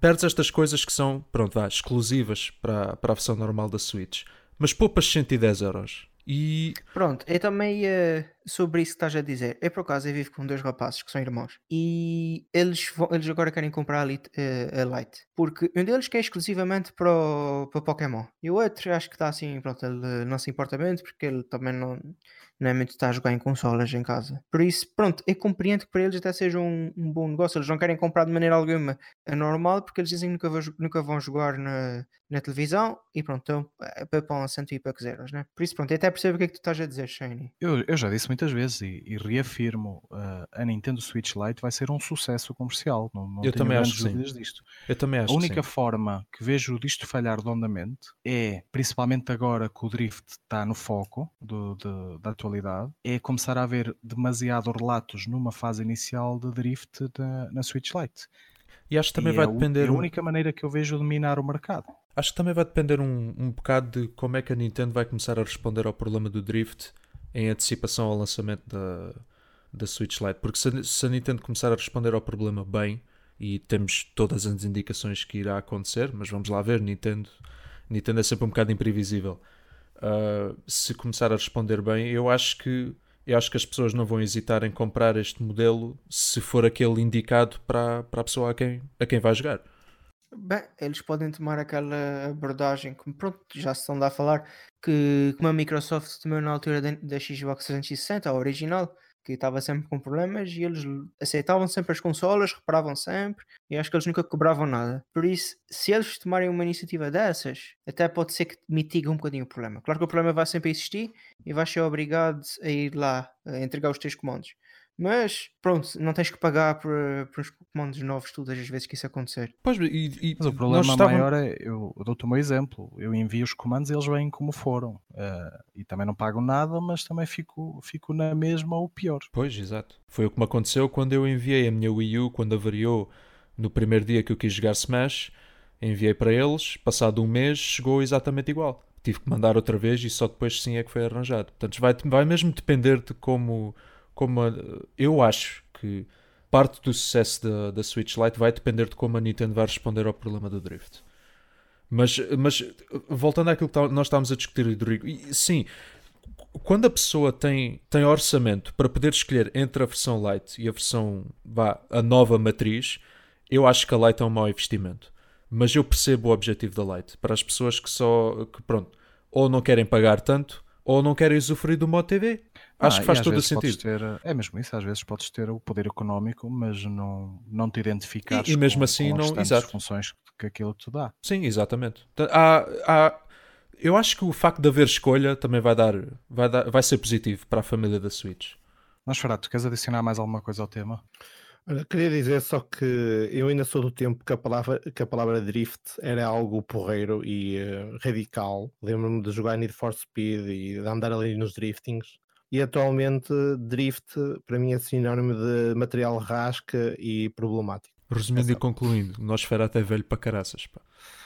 perdes estas coisas que são, pronto, vá, exclusivas para, para a versão normal da Switch, mas poupas 110 euros. E Pronto, eu também ia sobre isso que estás a dizer. Eu por acaso eu vivo com dois rapazes que são irmãos e eles, vão- eles agora querem comprar a Lite, eh, a Lite porque um deles quer exclusivamente para o, para Pokémon e o outro acho que está assim, pronto, ele não se importa muito porque ele também não, não é muito está a jogar em consolas em casa. Por isso, pronto, eu compreendo que para eles até seja um, um bom negócio. Eles não querem comprar de maneira alguma a normal porque eles dizem que nunca, vão nunca vão jogar na, na televisão e pronto, então eh, papam cento e poucos euros, né? Por isso, pronto, eu até percebo o que é que tu estás a dizer, Shane. Eu, eu já disse muitas vezes e, e reafirmo, uh, a Nintendo Switch Lite vai ser um sucesso comercial, não, não Eu tenho também acho grandes dúvidas disto. eu também acho A única forma que vejo disto falhar redondamente é, principalmente agora que o Drift está no foco do- de- da atualidade, é começar a haver demasiado relatos numa fase inicial de Drift na, na Switch Lite. E acho que também E vai é, depender. é a única maneira que eu vejo de minar o mercado. Acho que também vai depender um, um bocado de como é que a Nintendo vai começar a responder ao problema do Drift em antecipação ao lançamento da, da Switch Lite. Porque se, se a Nintendo começar a responder ao problema bem, e temos todas as indicações que irá acontecer, mas vamos lá ver, Nintendo, Nintendo é sempre um bocado imprevisível. Ah, se começar a responder bem, eu acho que eu acho que as pessoas não vão hesitar em comprar este modelo se for aquele indicado para, para a pessoa a quem, a quem vai jogar. Bem, eles podem tomar aquela abordagem, como pronto, já se estão a falar, que como a Microsoft tomou na altura da, Xbox 360, a original, que estava sempre com problemas e eles aceitavam sempre as consolas, reparavam sempre e acho que eles nunca cobravam nada. Por isso, se eles tomarem uma iniciativa dessas, até pode ser que mitigue um bocadinho o problema. Claro que o problema vai sempre existir e vais ser obrigado a ir lá a entregar os teus comandos. Mas pronto, não tens que pagar por, por os comandos novos todas as vezes que isso acontecer. Pois, e, e Mas o problema estávamos- maior é, eu, eu dou-te um exemplo, eu envio os comandos e eles vêm como foram. Eh, e também não pago nada, mas também fico, fico na mesma ou pior. Pois, exato. Foi o que me aconteceu quando eu enviei a minha Wii U, quando avariou no primeiro dia que eu quis jogar Smash. Enviei para eles, passado um mês, chegou exatamente igual. Tive que mandar outra vez e só depois sim é que foi arranjado. Portanto, vai, vai mesmo depender de como. Como a- eu acho que parte do sucesso da, da Switch Lite vai depender de como a Nintendo vai responder ao problema do Drift. Mas, mas voltando àquilo que tá- nós estávamos a discutir, Rodrigo, sim, quando a pessoa tem, tem orçamento para poder escolher entre a versão Lite e a versão, vá, a nova matriz, eu acho que a Lite é um mau investimento. Mas eu percebo o objetivo da Lite. Para as pessoas que só, que pronto, ou não querem pagar tanto, ou não querem usufruir do modo TV. Acho Ah, que faz todo o sentido. ter- é mesmo isso, às vezes podes ter o poder económico, mas não, não te identificares E- e mesmo com, assim com as não- restantes exato. funções que aquilo te dá. Sim, exatamente. Há, há- eu acho que o facto de haver escolha também vai dar, vai dar, vai ser positivo para a família da Switch. Mas Farato, queres adicionar mais alguma coisa ao tema? Olha, queria dizer só que eu ainda sou do tempo que a palavra, que a palavra drift era algo porreiro e eh, radical. Lembro-me de jogar Need for Speed e de andar ali nos driftings. E atualmente, drift para mim é sinónimo de material rasca e problemático. Resumindo e Exato. concluindo, nós Nosferatu até velho para caraças. Pá.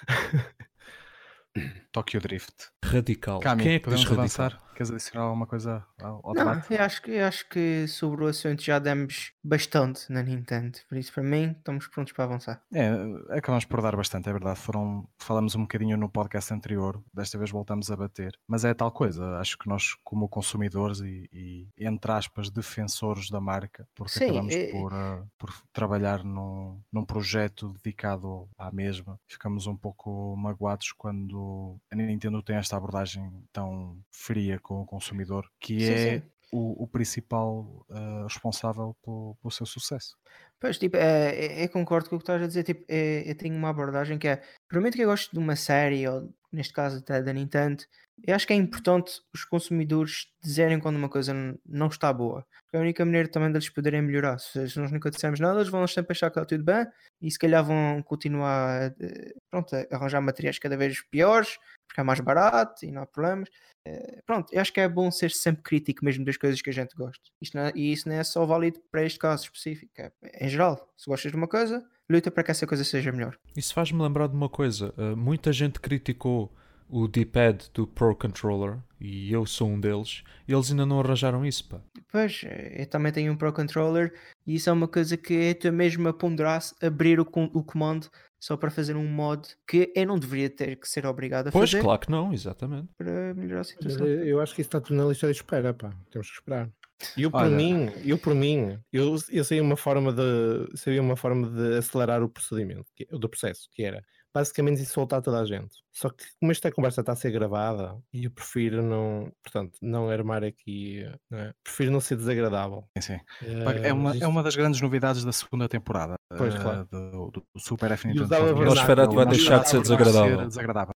Tokyo Drift. Radical. Cami, Quem é que diz podemos radical? avançar? Queres adicionar alguma coisa ao, ao Não, eu acho, que, eu acho que sobre o assunto já demos bastante na Nintendo. Por isso, para mim, estamos prontos para avançar. É, acabamos por dar bastante, é verdade. Foram, falamos um bocadinho no podcast anterior, desta vez voltamos a bater. Mas é tal coisa, acho que nós, como consumidores e, e, entre aspas, defensores da marca, porque Sim, acabamos é- por, ah, por trabalhar num, num projeto dedicado à mesma, ficamos um pouco magoados quando a Nintendo tem esta abordagem tão fria com o consumidor, que Sim, é sim. O, o principal ah, responsável pelo, pelo seu sucesso. Pois, tipo, é, é- eu concordo com o que estás a dizer. Tipo, é- eu tenho uma abordagem que é, primeiro que eu gosto de uma série, ou neste caso até da Nintendo, eu acho que é importante os consumidores dizerem quando uma coisa não está boa. Porque é a única maneira também deles poderem melhorar. Se, nós nunca dissermos nada, eles vão sempre achar que está tudo bem e se calhar vão continuar eh, pronto, a arranjar materiais cada vez piores, porque é mais barato e não há problemas. Eh, pronto, eu acho que é bom ser sempre crítico mesmo das coisas que a gente gosta. É- e isso não é só válido para este caso específico, é em geral. Se gostas de uma coisa, luta para que essa coisa seja melhor. Isso faz-me lembrar de uma coisa. Uh, muita gente criticou o D-pad do Pro Controller e eu sou um deles. E eles ainda não arranjaram isso, pá. Pois, eh, eu também tenho um Pro Controller e isso é uma coisa que eu estou mesmo a ponderar abrir o, o comando só para fazer um mod que eu não deveria ter que ser obrigado a Pois, fazer claro que não, exatamente. para melhorar a situação. Eu eu acho que isso está tudo na lista de espera, pá. Temos que esperar. Eu por Olha. mim, eu por mim, eu, eu sei uma forma de sabia uma forma de acelerar o procedimento, que- do processo, que era basicamente insultar toda a gente. Só que como esta conversa está a ser gravada, e eu prefiro não, portanto, não armar aqui, não é? prefiro não ser desagradável. Sim, sim. Pá, É uma, é uma das grandes novidades da segunda temporada Pois, eh, claro. do, do Super F E Nintendo. Podcast. Nosferatu vai Não deixar de ser desagradável. desagradável.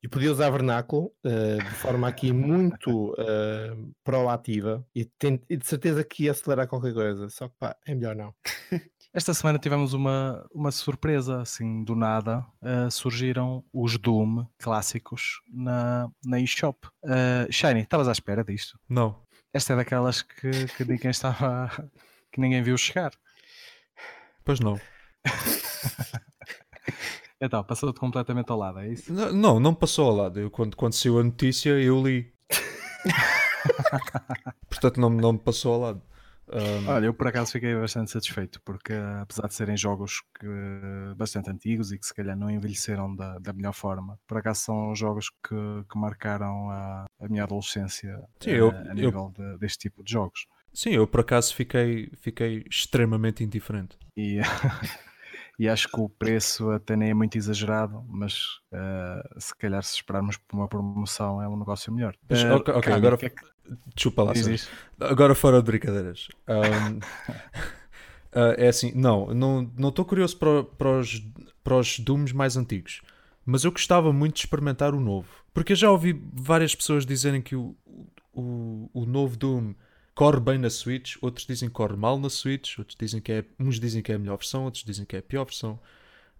E podia usar vernáculo eh, de forma aqui muito eh, proativa e, tem- e de certeza que ia acelerar qualquer coisa. Só que pá, é melhor não. Esta semana tivemos uma, uma surpresa, assim, do nada. eh, surgiram os Doom clássicos na, na eShop. Uh, Shiny, estavas à espera disto? Não. Esta é daquelas que, que ninguém estava. que ninguém viu chegar. Pois não. Então, passou-te completamente ao lado, é isso? Não, não, não passou ao lado. Eu, quando, quando saiu a notícia, eu li. Portanto, não, não me passou ao lado. Um, Olha, eu por acaso fiquei bastante satisfeito, porque apesar de serem jogos que, bastante antigos e que se calhar não envelheceram da, da melhor forma, por acaso são jogos que, que marcaram a, a minha adolescência Sim, eh, eu- a eu- nível de- deste tipo de jogos. sim, eu por acaso fiquei, fiquei extremamente indiferente. E, e acho que o preço até nem é muito exagerado, mas eh, se calhar se esperarmos por uma promoção é um negócio melhor. Mas, Eh, ok, ok, Cami, agora- que é que- Desculpa lá, Diz. Agora fora de brincadeiras. Ahm, ah, é assim, não, não não estou curioso para, para, os, para os Dooms mais antigos, mas eu gostava muito de experimentar o novo. Porque eu já ouvi várias pessoas dizerem que o, o, o novo Doom corre bem na Switch, outros dizem que corre mal na Switch, outros dizem que é, uns dizem que é a melhor versão, outros dizem que é a pior versão.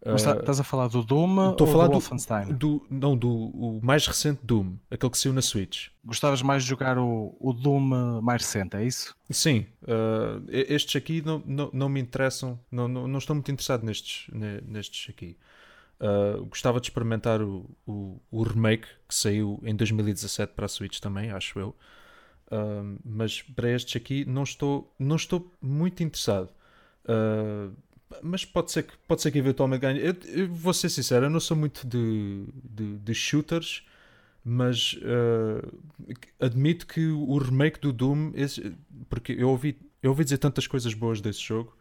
Mas tá- Ah, estás a falar do Doom Estou ou a falar do do, Wolfenstein? do- não, do o mais recente Doom, aquele que saiu na Switch. Gostavas mais de jogar o, o Doom mais recente, é isso? Sim, uh, estes aqui não, não, não me interessam, não, não, não estou muito interessado nestes, ne- nestes aqui. Uh, gostava de experimentar o, o, o remake que saiu em 2017 para a Switch também, acho eu. Uh, mas para estes aqui não estou, não estou muito interessado. Uh, mas pode ser que, pode ser que eventualmente ganhe. Eu, eu vou ser sincero, eu não sou muito de, de, de shooters, mas uh, admito que o remake do Doom, esse- porque eu ouvi, eu ouvi dizer tantas coisas boas desse jogo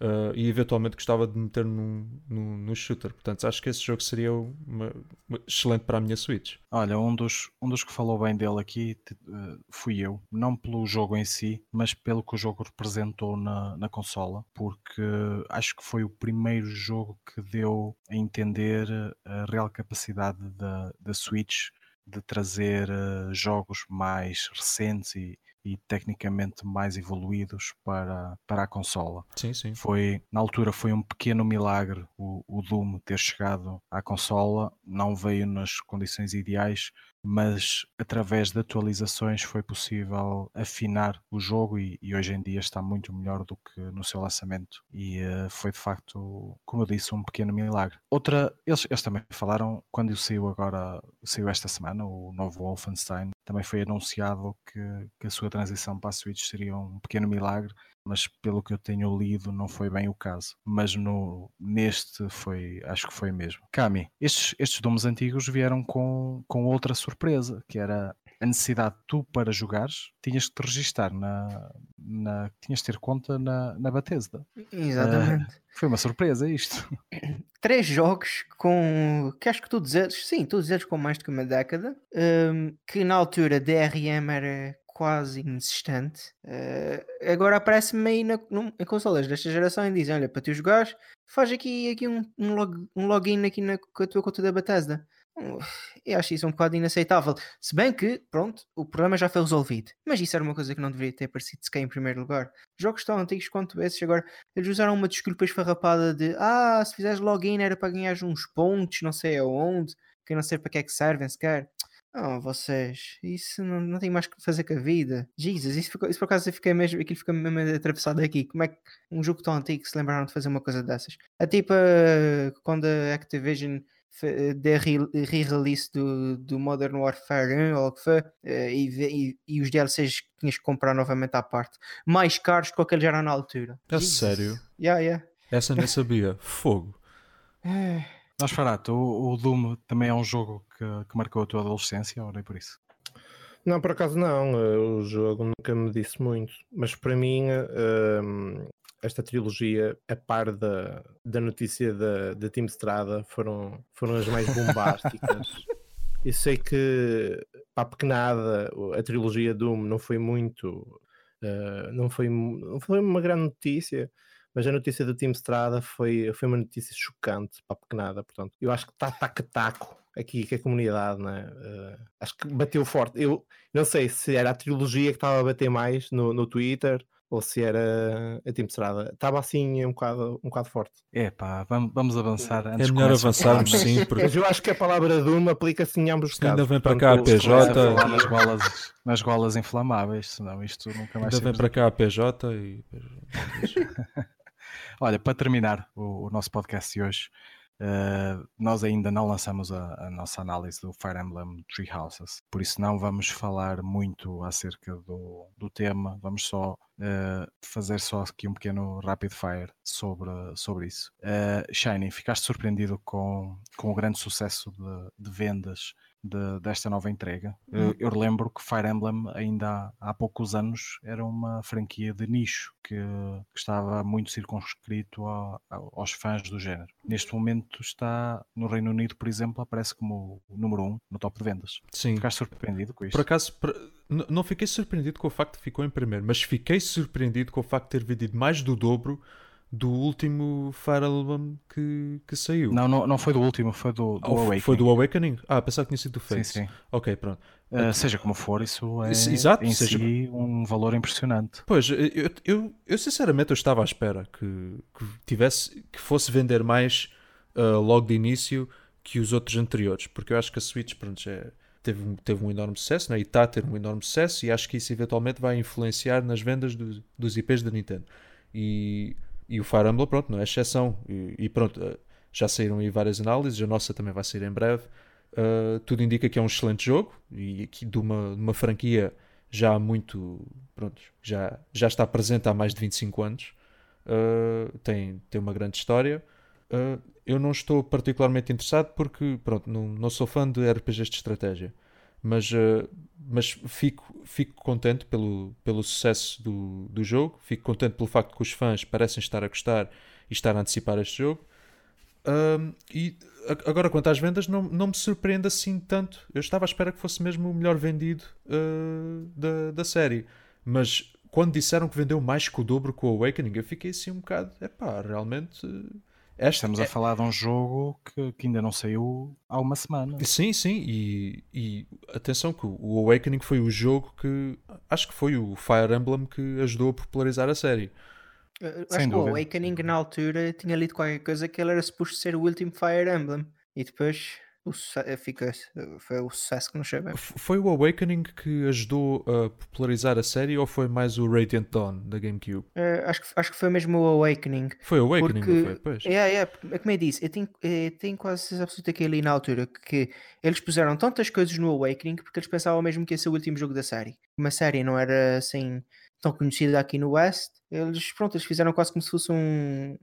uh, e eventualmente gostava de meter num, num, no shooter. Portanto, acho que esse jogo seria uma, uma- excelente para a minha Switch. Olha, um dos, um dos que falou bem dele aqui te- eh, fui eu, não pelo jogo em si, mas pelo que o jogo representou na, na consola, porque acho que foi o primeiro jogo que deu a entender a real capacidade da, da Switch de trazer eh, jogos mais recentes e, e tecnicamente mais evoluídos para, para a consola. Sim, sim. Foi, na altura foi um pequeno milagre o, o Doom ter chegado à consola, não veio nas condições ideais, mas através de atualizações foi possível afinar o jogo e, e hoje em dia está muito melhor do que no seu lançamento e eh, foi de facto, como eu disse, um pequeno milagre. Outra, eles, eles também falaram, quando saiu agora, saiu esta semana, o novo Wolfenstein, também foi anunciado que, que a sua transição para a Switch seria um pequeno milagre mas pelo que eu tenho lido não foi bem o caso. Mas no, neste foi, acho que foi mesmo. Cami, estes, estes domos antigos vieram com, com outra surpresa, que era a necessidade de tu para jogares, tinhas que te registar na, na tinhas de ter conta na, na Bethesda. Exatamente. Foi uma surpresa isto. Três jogos com. que acho que tu dizes, sim, tu dizes com mais do que uma década, hum, que na altura DRM era quase inexistente. Eh, agora aparece-me aí na, num- em consolas desta geração e dizem: olha, para tu jogares, faz aqui, aqui um, um, log- um login aqui na, com a tua conta da Bethesda. Hum, Eu acho isso um bocado inaceitável. Se bem que, pronto, o problema já foi resolvido. Mas isso era uma coisa que não deveria ter aparecido sequer em primeiro lugar. Jogos tão antigos quanto esses, agora eles usaram uma desculpa esfarrapada de ah, se fizeres login era para ganhar uns pontos, não sei aonde, que não sei para que é que servem sequer. Oh, vocês, isso não, não tem mais que fazer com a vida. Jesus, isso, ficou- isso por acaso eu fiquei mesmo, aquilo fica mesmo atravessado aqui. Como é que um jogo tão antigo se lembraram de fazer uma coisa dessas? É tipo eh, quando a Activision deu re- re-release do, do Modern Warfare 1 ou o que foi, eh, e, e, e os DLCs que tinhas que comprar novamente à parte, mais caros do que aqueles já eram na altura. A Jesus. sério? Yeah, yeah. Essa nem sabia. Fogo. Eh, Nós Farato, o, o Doom também é um jogo que, que marcou a tua adolescência, ou nem por isso? Não, por acaso não. eh, O jogo nunca me disse muito. Mas para mim, eh, hum, esta trilogia, a par da, da notícia da, da Team Strada, foram, foram as mais bombásticas. Eu sei que para a pequenada a trilogia Doom não foi muito. eh, não, foi, não foi uma grande notícia. Mas a notícia da Team Strada foi, foi uma notícia chocante para a pequenada. Portanto, eu acho que está taca-taco aqui com a comunidade, né? Eh, acho que bateu forte. Eu não sei se era a trilogia que estava a bater mais no, no Twitter ou se era a Team Strada. Estava assim um bocado, um bocado forte. É pá, vamos, vamos avançar. É antes que melhor avançarmos falar, sim, porque Mas eu acho que a palavra Doom aplica-se em ambos os Ainda casos. vem para cá a PJ. nas golas, nas golas inflamáveis, senão isto nunca mais ainda vem para cá a PJ e. Olha, para terminar o, o nosso podcast de hoje, eh, nós ainda não lançamos a, a nossa análise do Fire Emblem Three Houses, por isso não vamos falar muito acerca do, do tema, vamos só eh, fazer só aqui um pequeno rapid fire sobre, sobre isso. Eh, Shiny, ficaste surpreendido com, com o grande sucesso de, de vendas de- desta nova entrega. Hum. Eu, eu lembro que Fire Emblem ainda há, há poucos anos era uma franquia de nicho que, que estava muito circunscrito a- a- aos fãs do género. Neste momento está no Reino Unido, por exemplo, aparece como o número um no top de vendas. Sim. Ficaste surpreendido com isto? Por acaso, por- não fiquei surpreendido com o facto de ficou em primeiro, mas fiquei surpreendido com o facto de ter vendido mais do dobro do último Fire Emblem que, que saiu. Não, não, não foi do último, foi do, do f- Awakening. Foi do Awakening? Ah, pensava que tinha sido do Sim, Fate. sim. Ok, pronto. Uh, seja como for, isso é Isso- exato, em seja- si um valor impressionante. Pois, eu, eu, eu sinceramente eu estava à espera que, que tivesse que fosse vender mais ah, logo de início que os outros anteriores, porque eu acho que a Switch pronto, já teve, um- teve um enorme sucesso né? e está a ter um enorme sucesso e acho que isso eventualmente vai influenciar nas vendas do- dos IPs da Nintendo. E, e o Fire Emblem, pronto, não é exceção. E, e pronto, ah, já saíram aí várias análises, a nossa também vai sair em breve. Uh, tudo indica que é um excelente jogo e aqui de uma, de uma franquia já muito pronto, já, já está presente há mais de 25 anos Uh, tem, tem uma grande história Uh, eu não estou particularmente interessado porque pronto, não, não sou fã de RPGs de estratégia mas, uh, mas fico, fico contente pelo, pelo sucesso do, do jogo fico contente pelo facto que os fãs parecem estar a gostar e estar a antecipar este jogo um, e agora, quanto às vendas, não, não me surpreende assim tanto. Eu estava à espera que fosse mesmo o melhor vendido uh, da, da série. Mas quando disseram que vendeu mais que o dobro com o Awakening, eu fiquei assim um bocado. Epá, realmente. uh, Esta, Estamos a falar de um jogo que, que ainda não saiu há uma semana. Sim, sim, e, e atenção que o Awakening foi o jogo que acho que foi o Fire Emblem que ajudou a popularizar a série. Uh, Sem acho que o dúvida. Awakening na altura tinha lido qualquer coisa que ele era suposto ser o último Fire Emblem e depois o suce- fica, foi o sucesso que não sabemos. F- Foi o Awakening que ajudou a popularizar a série ou foi mais o Radiant Dawn da GameCube? Uh, acho, que, acho que foi mesmo o Awakening. Foi o Awakening, Porque, não foi? Pois. é, é, é como eu disse, eu tenho, eu tenho quase certeza absoluta que ali na altura que eles puseram tantas coisas no Awakening porque eles pensavam mesmo que ia ser o último jogo da série. Uma série não era assim tão conhecida aqui no West, eles, pronto, eles fizeram quase como se fosse um,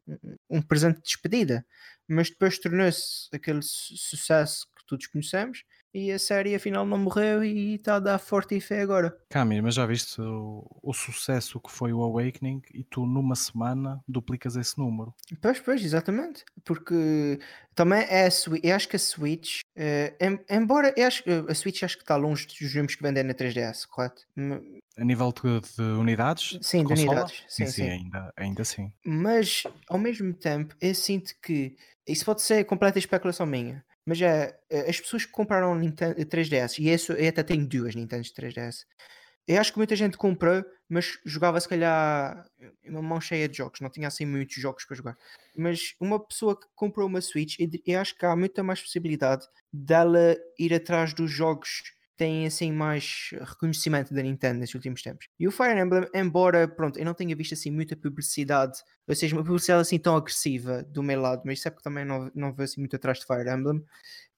um- presente de despedida, mas depois tornou-se aquele su- sucesso que todos conhecemos e a série afinal não morreu e está a dar forte e fé agora. Cami, mas já viste o, o sucesso que foi o Awakening e tu numa semana duplicas esse número. Pois, pois, exatamente. Porque também é a Switch. Eu acho que a Switch, eh, em- embora eu acho, eh, a Switch acho que está longe dos números que vendem na 3DS, correto? A nível de, de unidades? Sim, de consola? unidades. Sim, sim. Ainda, ainda sim. Mas ao mesmo tempo eu sinto que isso pode ser completa especulação minha. Mas é eh, as pessoas que compraram Nintendo 3DS, e isso, eu até tenho duas Nintendo 3DS. Eu acho que muita gente comprou, mas jogava se calhar uma mão cheia de jogos, não tinha assim muitos jogos para jogar. Mas uma pessoa que comprou uma Switch, eu, acho que há muita mais possibilidade dela ir atrás dos jogos têm assim mais reconhecimento da Nintendo nestes últimos tempos. E o Fire Emblem, embora pronto, eu não tenha visto assim muita publicidade, ou seja, uma publicidade assim tão agressiva do meu lado, mas isso é porque também não, não vou assim muito atrás de Fire Emblem.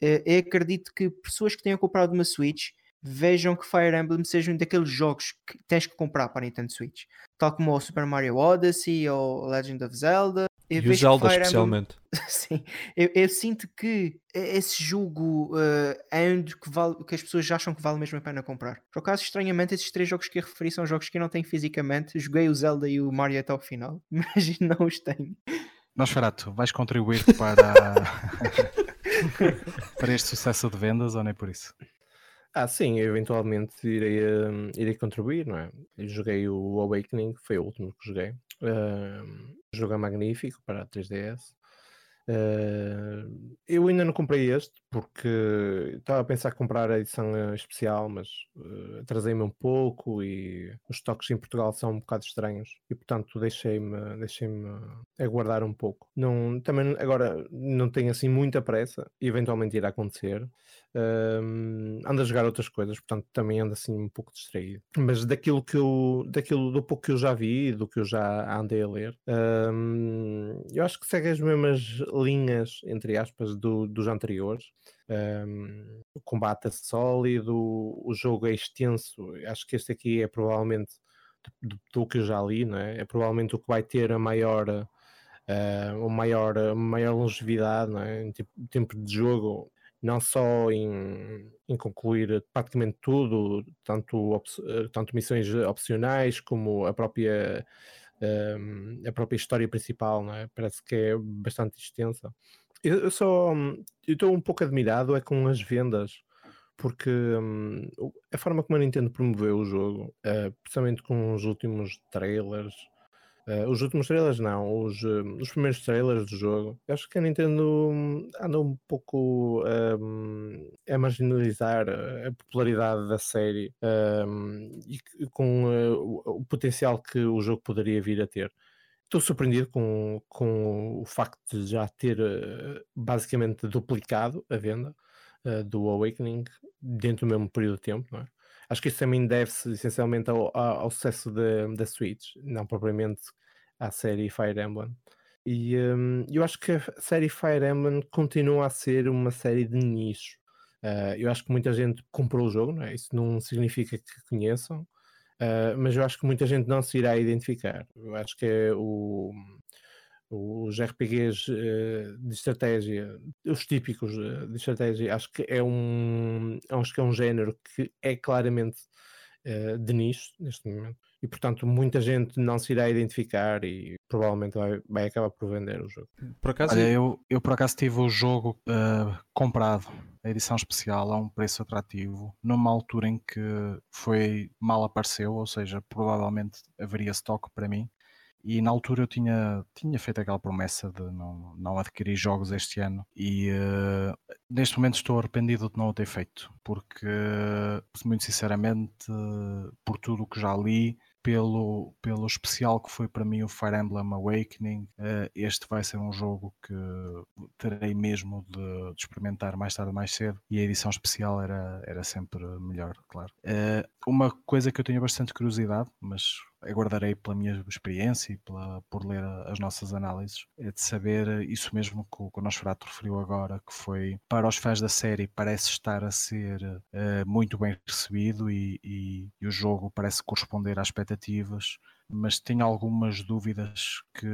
eh, Eu acredito que pessoas que tenham comprado uma Switch vejam que Fire Emblem sejam daqueles jogos que tens que comprar para a Nintendo Switch, tal como o Super Mario Odyssey ou Legend of Zelda. Eu E o Zelda, Fire Emblem- especialmente. Sim, eu, eu sinto que esse jogo eh, é um que, vale, que as pessoas acham que vale mesmo a pena comprar. Por acaso, estranhamente, esses três jogos que eu referi são jogos que eu não tenho fisicamente. Joguei o Zelda e o Mario até ao final, mas não os tenho. Nosferato, vais contribuir para, para este sucesso de vendas ou nem por isso? Ah, sim, eu eventualmente irei, hum, irei contribuir, não é? Eu joguei o Awakening, foi o último que joguei. Hum, jogo é magnífico para a 3DS. Hum, eu ainda não comprei este porque estava a pensar em comprar a edição eh, especial, mas eh, atrasei-me um pouco e os toques em Portugal são um bocado estranhos e portanto deixei-me deixei-me aguardar um pouco. Não, também agora não tenho assim muita pressa, eventualmente irá acontecer. Ando a jogar outras coisas, portanto também ando assim um pouco distraído. Mas daquilo que eu, daquilo do pouco que eu já vi, do que eu já andei a ler, eu acho que segue as mesmas linhas, entre aspas, do- dos anteriores. O combate é sólido, o jogo é extenso. Acho que este aqui é provavelmente do, do que eu já li, não é? É provavelmente o que vai ter a maior, uh, maior, maior longevidade, não é? Em tipo- tempo de jogo não só em, em concluir praticamente tudo, tanto, tanto missões opcionais como a própria, um, a própria história principal, é? parece que é bastante extensa. Eu, eu só estou um pouco admirado é com as vendas porque hum, a forma como a Nintendo promoveu o jogo, uh, precisamente com os últimos trailers, uh, os últimos trailers não, os, uh, os primeiros trailers do jogo, acho que a Nintendo hum, anda um pouco um, a marginalizar a popularidade da série hum, e com o, o potencial que o jogo poderia vir a ter. Estou surpreendido com, com o facto de já ter basicamente duplicado a venda uh, do Awakening dentro do mesmo período de tempo, não é? Acho que isso também deve-se essencialmente ao, ao, sucesso da Switch, não propriamente à série Fire Emblem. E um, eu acho que a série Fire Emblem continua a ser uma série de nicho. Uh, eu acho que muita gente comprou o jogo, não é? isso não significa que conheçam, uh, mas eu acho que muita gente não se irá identificar. Eu acho que é o, os RPGs uh, de estratégia, os típicos uh, de estratégia, acho que é um, acho que é um género que é claramente uh, de nicho neste momento e portanto muita gente não se irá identificar e provavelmente vai, vai acabar por vender o jogo. Por acaso, Olha, eu, eu por acaso tive o jogo comprado, a edição especial a um preço atrativo, numa altura em que foi mal apareceu, ou seja, provavelmente haveria estoque para mim e na altura eu tinha, tinha feito aquela promessa de não, não adquirir jogos este ano e uh, neste momento estou arrependido de não o ter feito, porque muito sinceramente, por tudo o que já li, pelo, pelo especial que foi para mim o Fire Emblem Awakening, uh, este vai ser um jogo que terei mesmo de, de, experimentar mais tarde mais cedo e a edição especial era, era sempre melhor, claro. Uh, uma coisa que eu tenho bastante curiosidade, mas aguardarei pela minha experiência e pela, por ler as nossas análises, é de saber isso mesmo que o, que o Nosferatu referiu agora, que foi para os fãs da série parece estar a ser uh, muito bem recebido e, e, e, o jogo parece corresponder às expectativas mas tenho algumas dúvidas que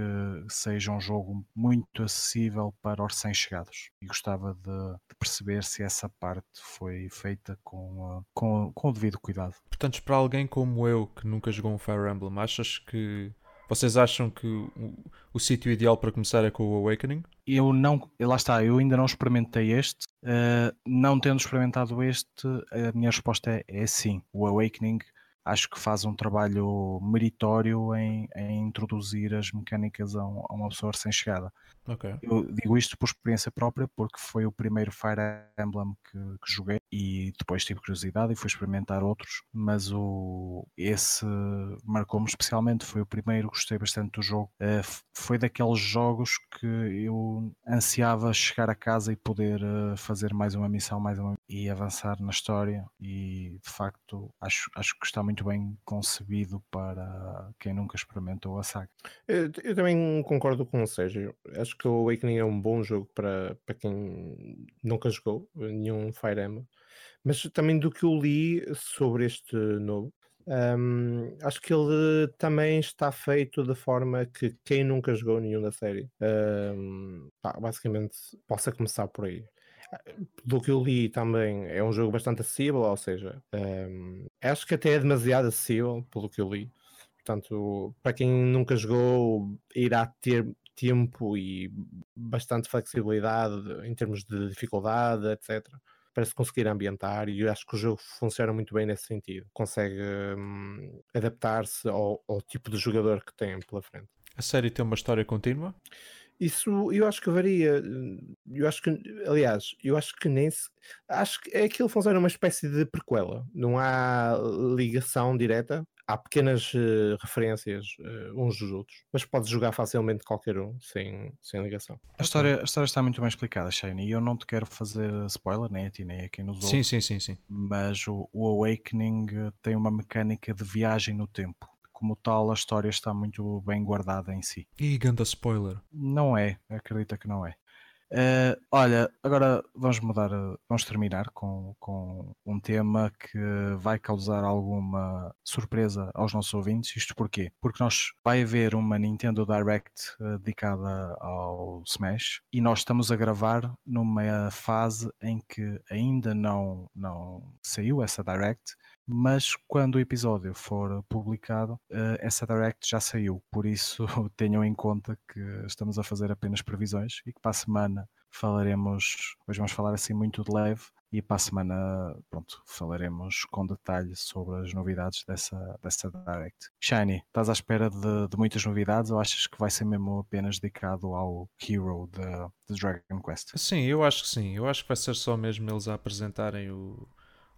seja um jogo muito acessível para os recém-chegados e gostava de, de, perceber se essa parte foi feita com, uh, com, com o devido cuidado. Portanto, para alguém como eu que nunca jogou um Fire Emblem, achas que vocês acham que o, o sítio ideal para começar é com o Awakening? Eu não, lá está, eu ainda não experimentei este. Uh, não tendo experimentado este, a minha resposta é, é sim. O Awakening acho que faz um trabalho meritório em, em introduzir as mecânicas a, um, a uma pessoa recém-chegada. Okay. Eu digo isto por experiência própria, porque foi o primeiro Fire Emblem que, que, joguei e depois tive curiosidade e fui experimentar outros, mas o, esse marcou-me especialmente. Foi o primeiro, gostei bastante do jogo. Uh, foi daqueles jogos que eu ansiava chegar a casa e poder uh, fazer mais uma missão, mais uma e avançar na história. E de facto, acho, acho que está muito bem concebido para quem nunca experimentou a saga. Eu, eu também concordo com o Sérgio. Acho que o Awakening é um bom jogo para, para quem nunca jogou nenhum Fire Emblem. Mas também do que eu li sobre este novo, um, acho que ele também está feito de forma que quem nunca jogou nenhum da série, um, basicamente, possa começar por aí. Do que eu li também é um jogo bastante acessível, ou seja, um, acho que até é demasiado acessível, pelo que eu li. Portanto, para quem nunca jogou, irá ter tempo e bastante flexibilidade em termos de dificuldade, etc. Parece conseguir ambientar e eu acho que o jogo funciona muito bem nesse sentido. Consegue hum, adaptar-se ao, ao tipo de jogador que tem pela frente. A série tem uma história contínua? Isso eu acho que varia. Eu acho que, aliás, eu acho que nem se. Acho que é aquilo funciona uma espécie de prequela. Não há ligação direta há pequenas uh, referências uh, uns dos outros, mas podes jogar facilmente qualquer um sem, sem ligação. A história, a história está muito bem explicada, Shane, e eu não te quero fazer spoiler, nem a ti, nem a quem nos ouve. Sim, sim, sim, sim. Mas o, o Awakening eh, tem uma mecânica de viagem no tempo. Como tal, a história está muito bem guardada em si. E ganda spoiler. Não é, acredita que não é. Uh, olha, agora vamos mudar, vamos terminar com, com um tema que vai causar alguma surpresa aos nossos ouvintes. Isto porquê? Porque nós vai haver uma Nintendo Direct uh, dedicada ao Smash e nós estamos a gravar numa fase em que ainda não, não saiu essa Direct mas quando o episódio for publicado, uh, essa direct já saiu, por isso tenham em conta que estamos a fazer apenas previsões e que para a semana falaremos, hoje vamos falar assim muito de leve e para a semana, pronto, falaremos com detalhe sobre as novidades dessa, dessa Direct. Shiny, estás à espera de, de muitas novidades ou achas que vai ser mesmo apenas dedicado ao Hero de, de Dragon Quest? Sim, eu acho que sim. Eu acho que vai ser só mesmo eles a apresentarem o,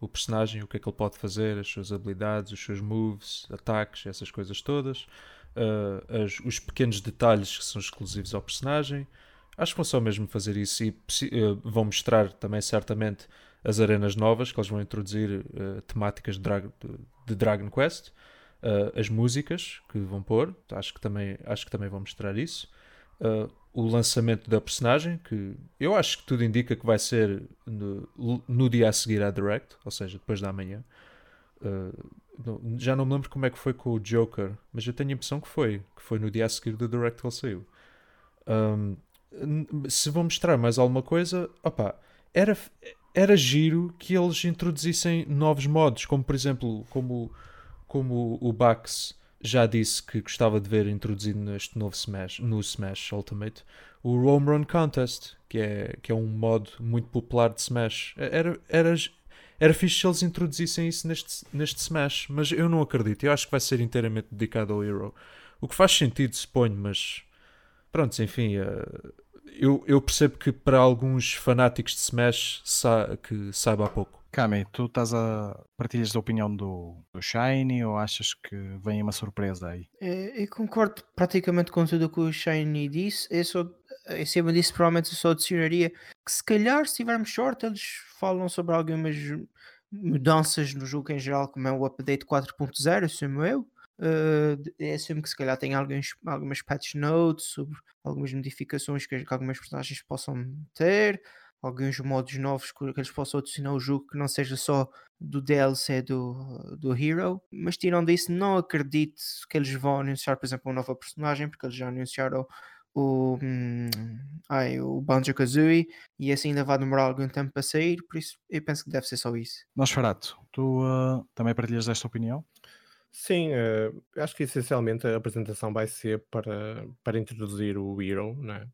o personagem, o que é que ele pode fazer, as suas habilidades, os seus moves, ataques, essas coisas todas, uh, as, os pequenos detalhes que são exclusivos ao personagem. Acho que vão só mesmo fazer isso e uh, vão mostrar também certamente as arenas novas que eles vão introduzir uh, temáticas de, Drag, de, Dragon Quest, as músicas que vão pôr, acho que também, acho que também vão mostrar isso o lançamento da personagem, que eu acho que tudo indica que vai ser no, no dia a seguir à Direct, ou seja, depois da manhã. Uh, já não me lembro como é que foi com o Joker, mas eu tenho a impressão que foi, que foi no dia a seguir do Direct que ele saiu. Um, se vão mostrar mais alguma coisa, opa, era, era giro que eles introduzissem novos modos, como por exemplo, como, como o Bax já disse que gostava de ver introduzido neste novo Smash, no Smash Ultimate, o Home Run Contest, que é, que é um modo muito popular de Smash. Era, era, era fixe se eles introduzissem isso neste, neste Smash, mas eu não acredito. Eu acho que vai ser inteiramente dedicado ao Hero. O que faz sentido, suponho, mas pronto, enfim, uh, eu, eu percebo que para alguns fanáticos de Smash sa que saiba há pouco. Kami, tu estás a partilhas da opinião do, do Shiny ou achas que vem uma surpresa aí? É, eu concordo praticamente com tudo o que o Shiny disse. Eu só, em cima disso, provavelmente eu só adicionaria que se calhar, se tivermos sorte, eles falam sobre algumas mudanças no jogo em geral, como é o update 4.0, assumo eu. Uh, assumo que se calhar tem alguns, algumas patch notes sobre algumas modificações que, que algumas personagens possam ter alguns modos novos que, eles possam adicionar ao jogo que não seja só do DLC do, do Hero, mas tirando disso, não acredito que eles vão anunciar, por exemplo, uma nova personagem, porque eles já anunciaram o, hum, ai, o Banjo Kazooie e assim ainda vai demorar algum tempo para sair, por isso eu penso que deve ser só isso. Nosferatu, tu uh, também partilhas desta opinião? Sim, uh, acho que essencialmente a apresentação vai ser para, para introduzir o Hero, né?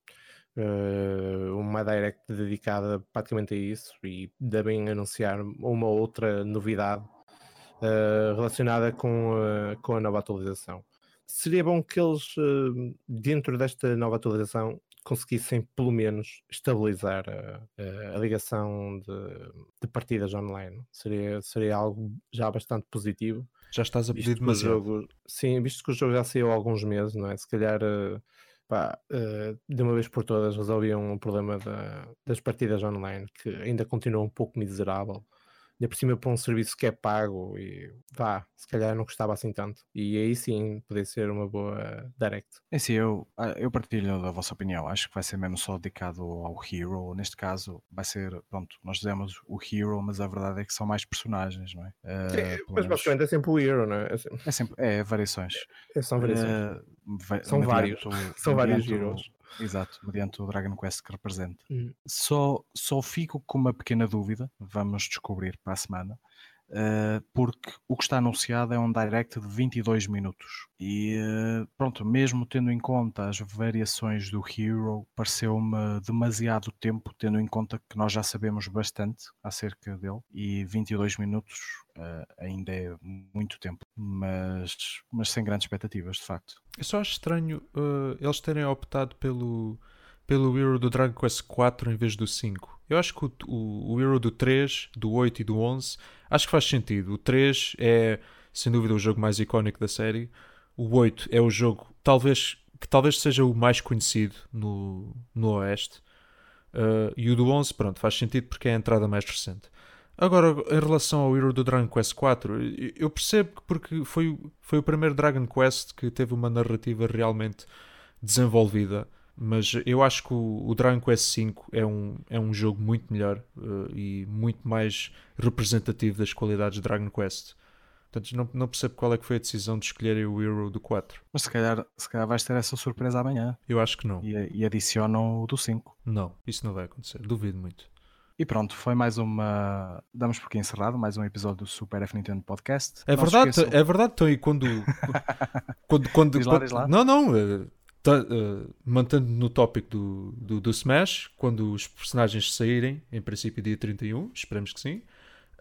Uh, uma direct dedicada praticamente a isso e devem anunciar uma outra novidade uh, relacionada com, uh, com a nova atualização. Seria bom que eles, dentro desta nova atualização, conseguissem pelo menos estabilizar a, a ligação de, de, partidas online. Seria, seria algo já bastante positivo. Já estás a pedir demasiado. Jogo, sim, visto que o jogo já saiu há alguns meses, não é? Se calhar uh, pá, uh, de uma vez por todas resolviam o problema da, das partidas online, que ainda continua um pouco miserável ainda por cima para um serviço que é pago e vá, se calhar não gostava assim tanto. E aí sim poderia ser uma boa direct. É sim, eu, ah, eu partilho da vossa opinião. Acho que vai ser mesmo só dedicado ao Hero. Neste caso, vai ser, pronto, nós dizemos o Hero, mas a verdade é que são mais personagens, não é? Uh, é mas basicamente é sempre o Hero, não é? É, sempre, é, sempre, é variações. É, são variações. Uh, são vários. são vários heroes Exato, mediante o Dragon Quest que representa. Hum. Só, só fico com uma pequena dúvida, vamos descobrir para a semana, porque o que está anunciado é um direct de 22 minutos. E uh, pronto, mesmo tendo em conta as variações do Hero, pareceu-me demasiado tempo, tendo em conta que nós já sabemos bastante acerca dele, e 22 minutos uh, ainda é muito tempo, mas, mas sem grandes expectativas, de facto. Eu só acho estranho eles terem optado pelo pelo Hero do Dragon Quest 4 em vez do 5. Eu acho que o, o, o Hero do 3, do 8 e do 11 acho que faz sentido. O 3 é sem dúvida o jogo mais icónico da série. O 8 é o jogo talvez que talvez seja o mais conhecido no, no Oeste. Uh, e o do 11, pronto, faz sentido porque é a entrada mais recente. Agora, em relação ao Hero do Dragon Quest 4, eu percebo que porque foi, foi o primeiro Dragon Quest que teve uma narrativa realmente desenvolvida Mas eu acho que o, o Dragon Quest V é um, é um jogo muito melhor uh, e muito mais representativo das qualidades de Dragon Quest. Portanto, não, não percebo qual é que foi a decisão de escolher o Hero do 4. Mas se calhar, se calhar vais ter essa surpresa amanhã. Eu acho que não. E, e adicionam o do 5. Não, isso não vai acontecer. Duvido muito. E pronto, foi mais uma. Damos por aqui encerrado, mais um episódio do Super F Nintendo Podcast. É Não verdade, esqueçam- é verdade. Então, e quando. quando, quando, Diz lá, quando- diz lá. Não, não. Eh, tá, eh, mantendo no tópico do, do, do Smash, quando os personagens saírem, em princípio dia 31, esperemos que sim,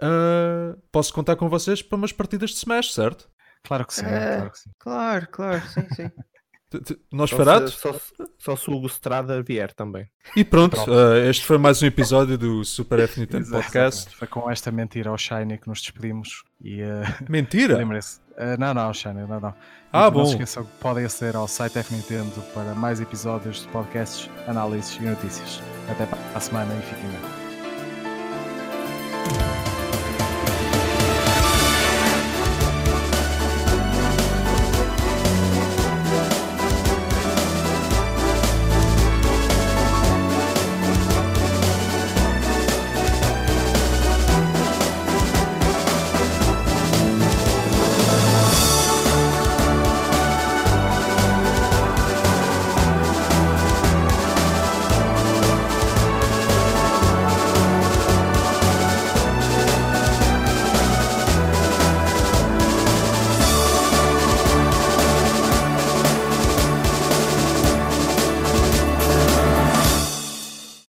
eh, posso contar com vocês para umas partidas de Smash, certo? Claro que sim, É. claro que sim. Claro, claro, sim, sim. Nós Só se, só, se- só se o Hugo Strada vier também. E pronto, eh, este foi mais um episódio do Super F Nintendo. Podcast. Foi com esta mentira ao Shiny que nos despedimos. E eh, Mentira! lembrem-se. eh, não, não, Shiny, não, não. Ah, não bom. se esqueçam que podem aceder ao site F Nintendo para mais episódios de podcasts, análises e notícias. Até para a semana e fiquem bem.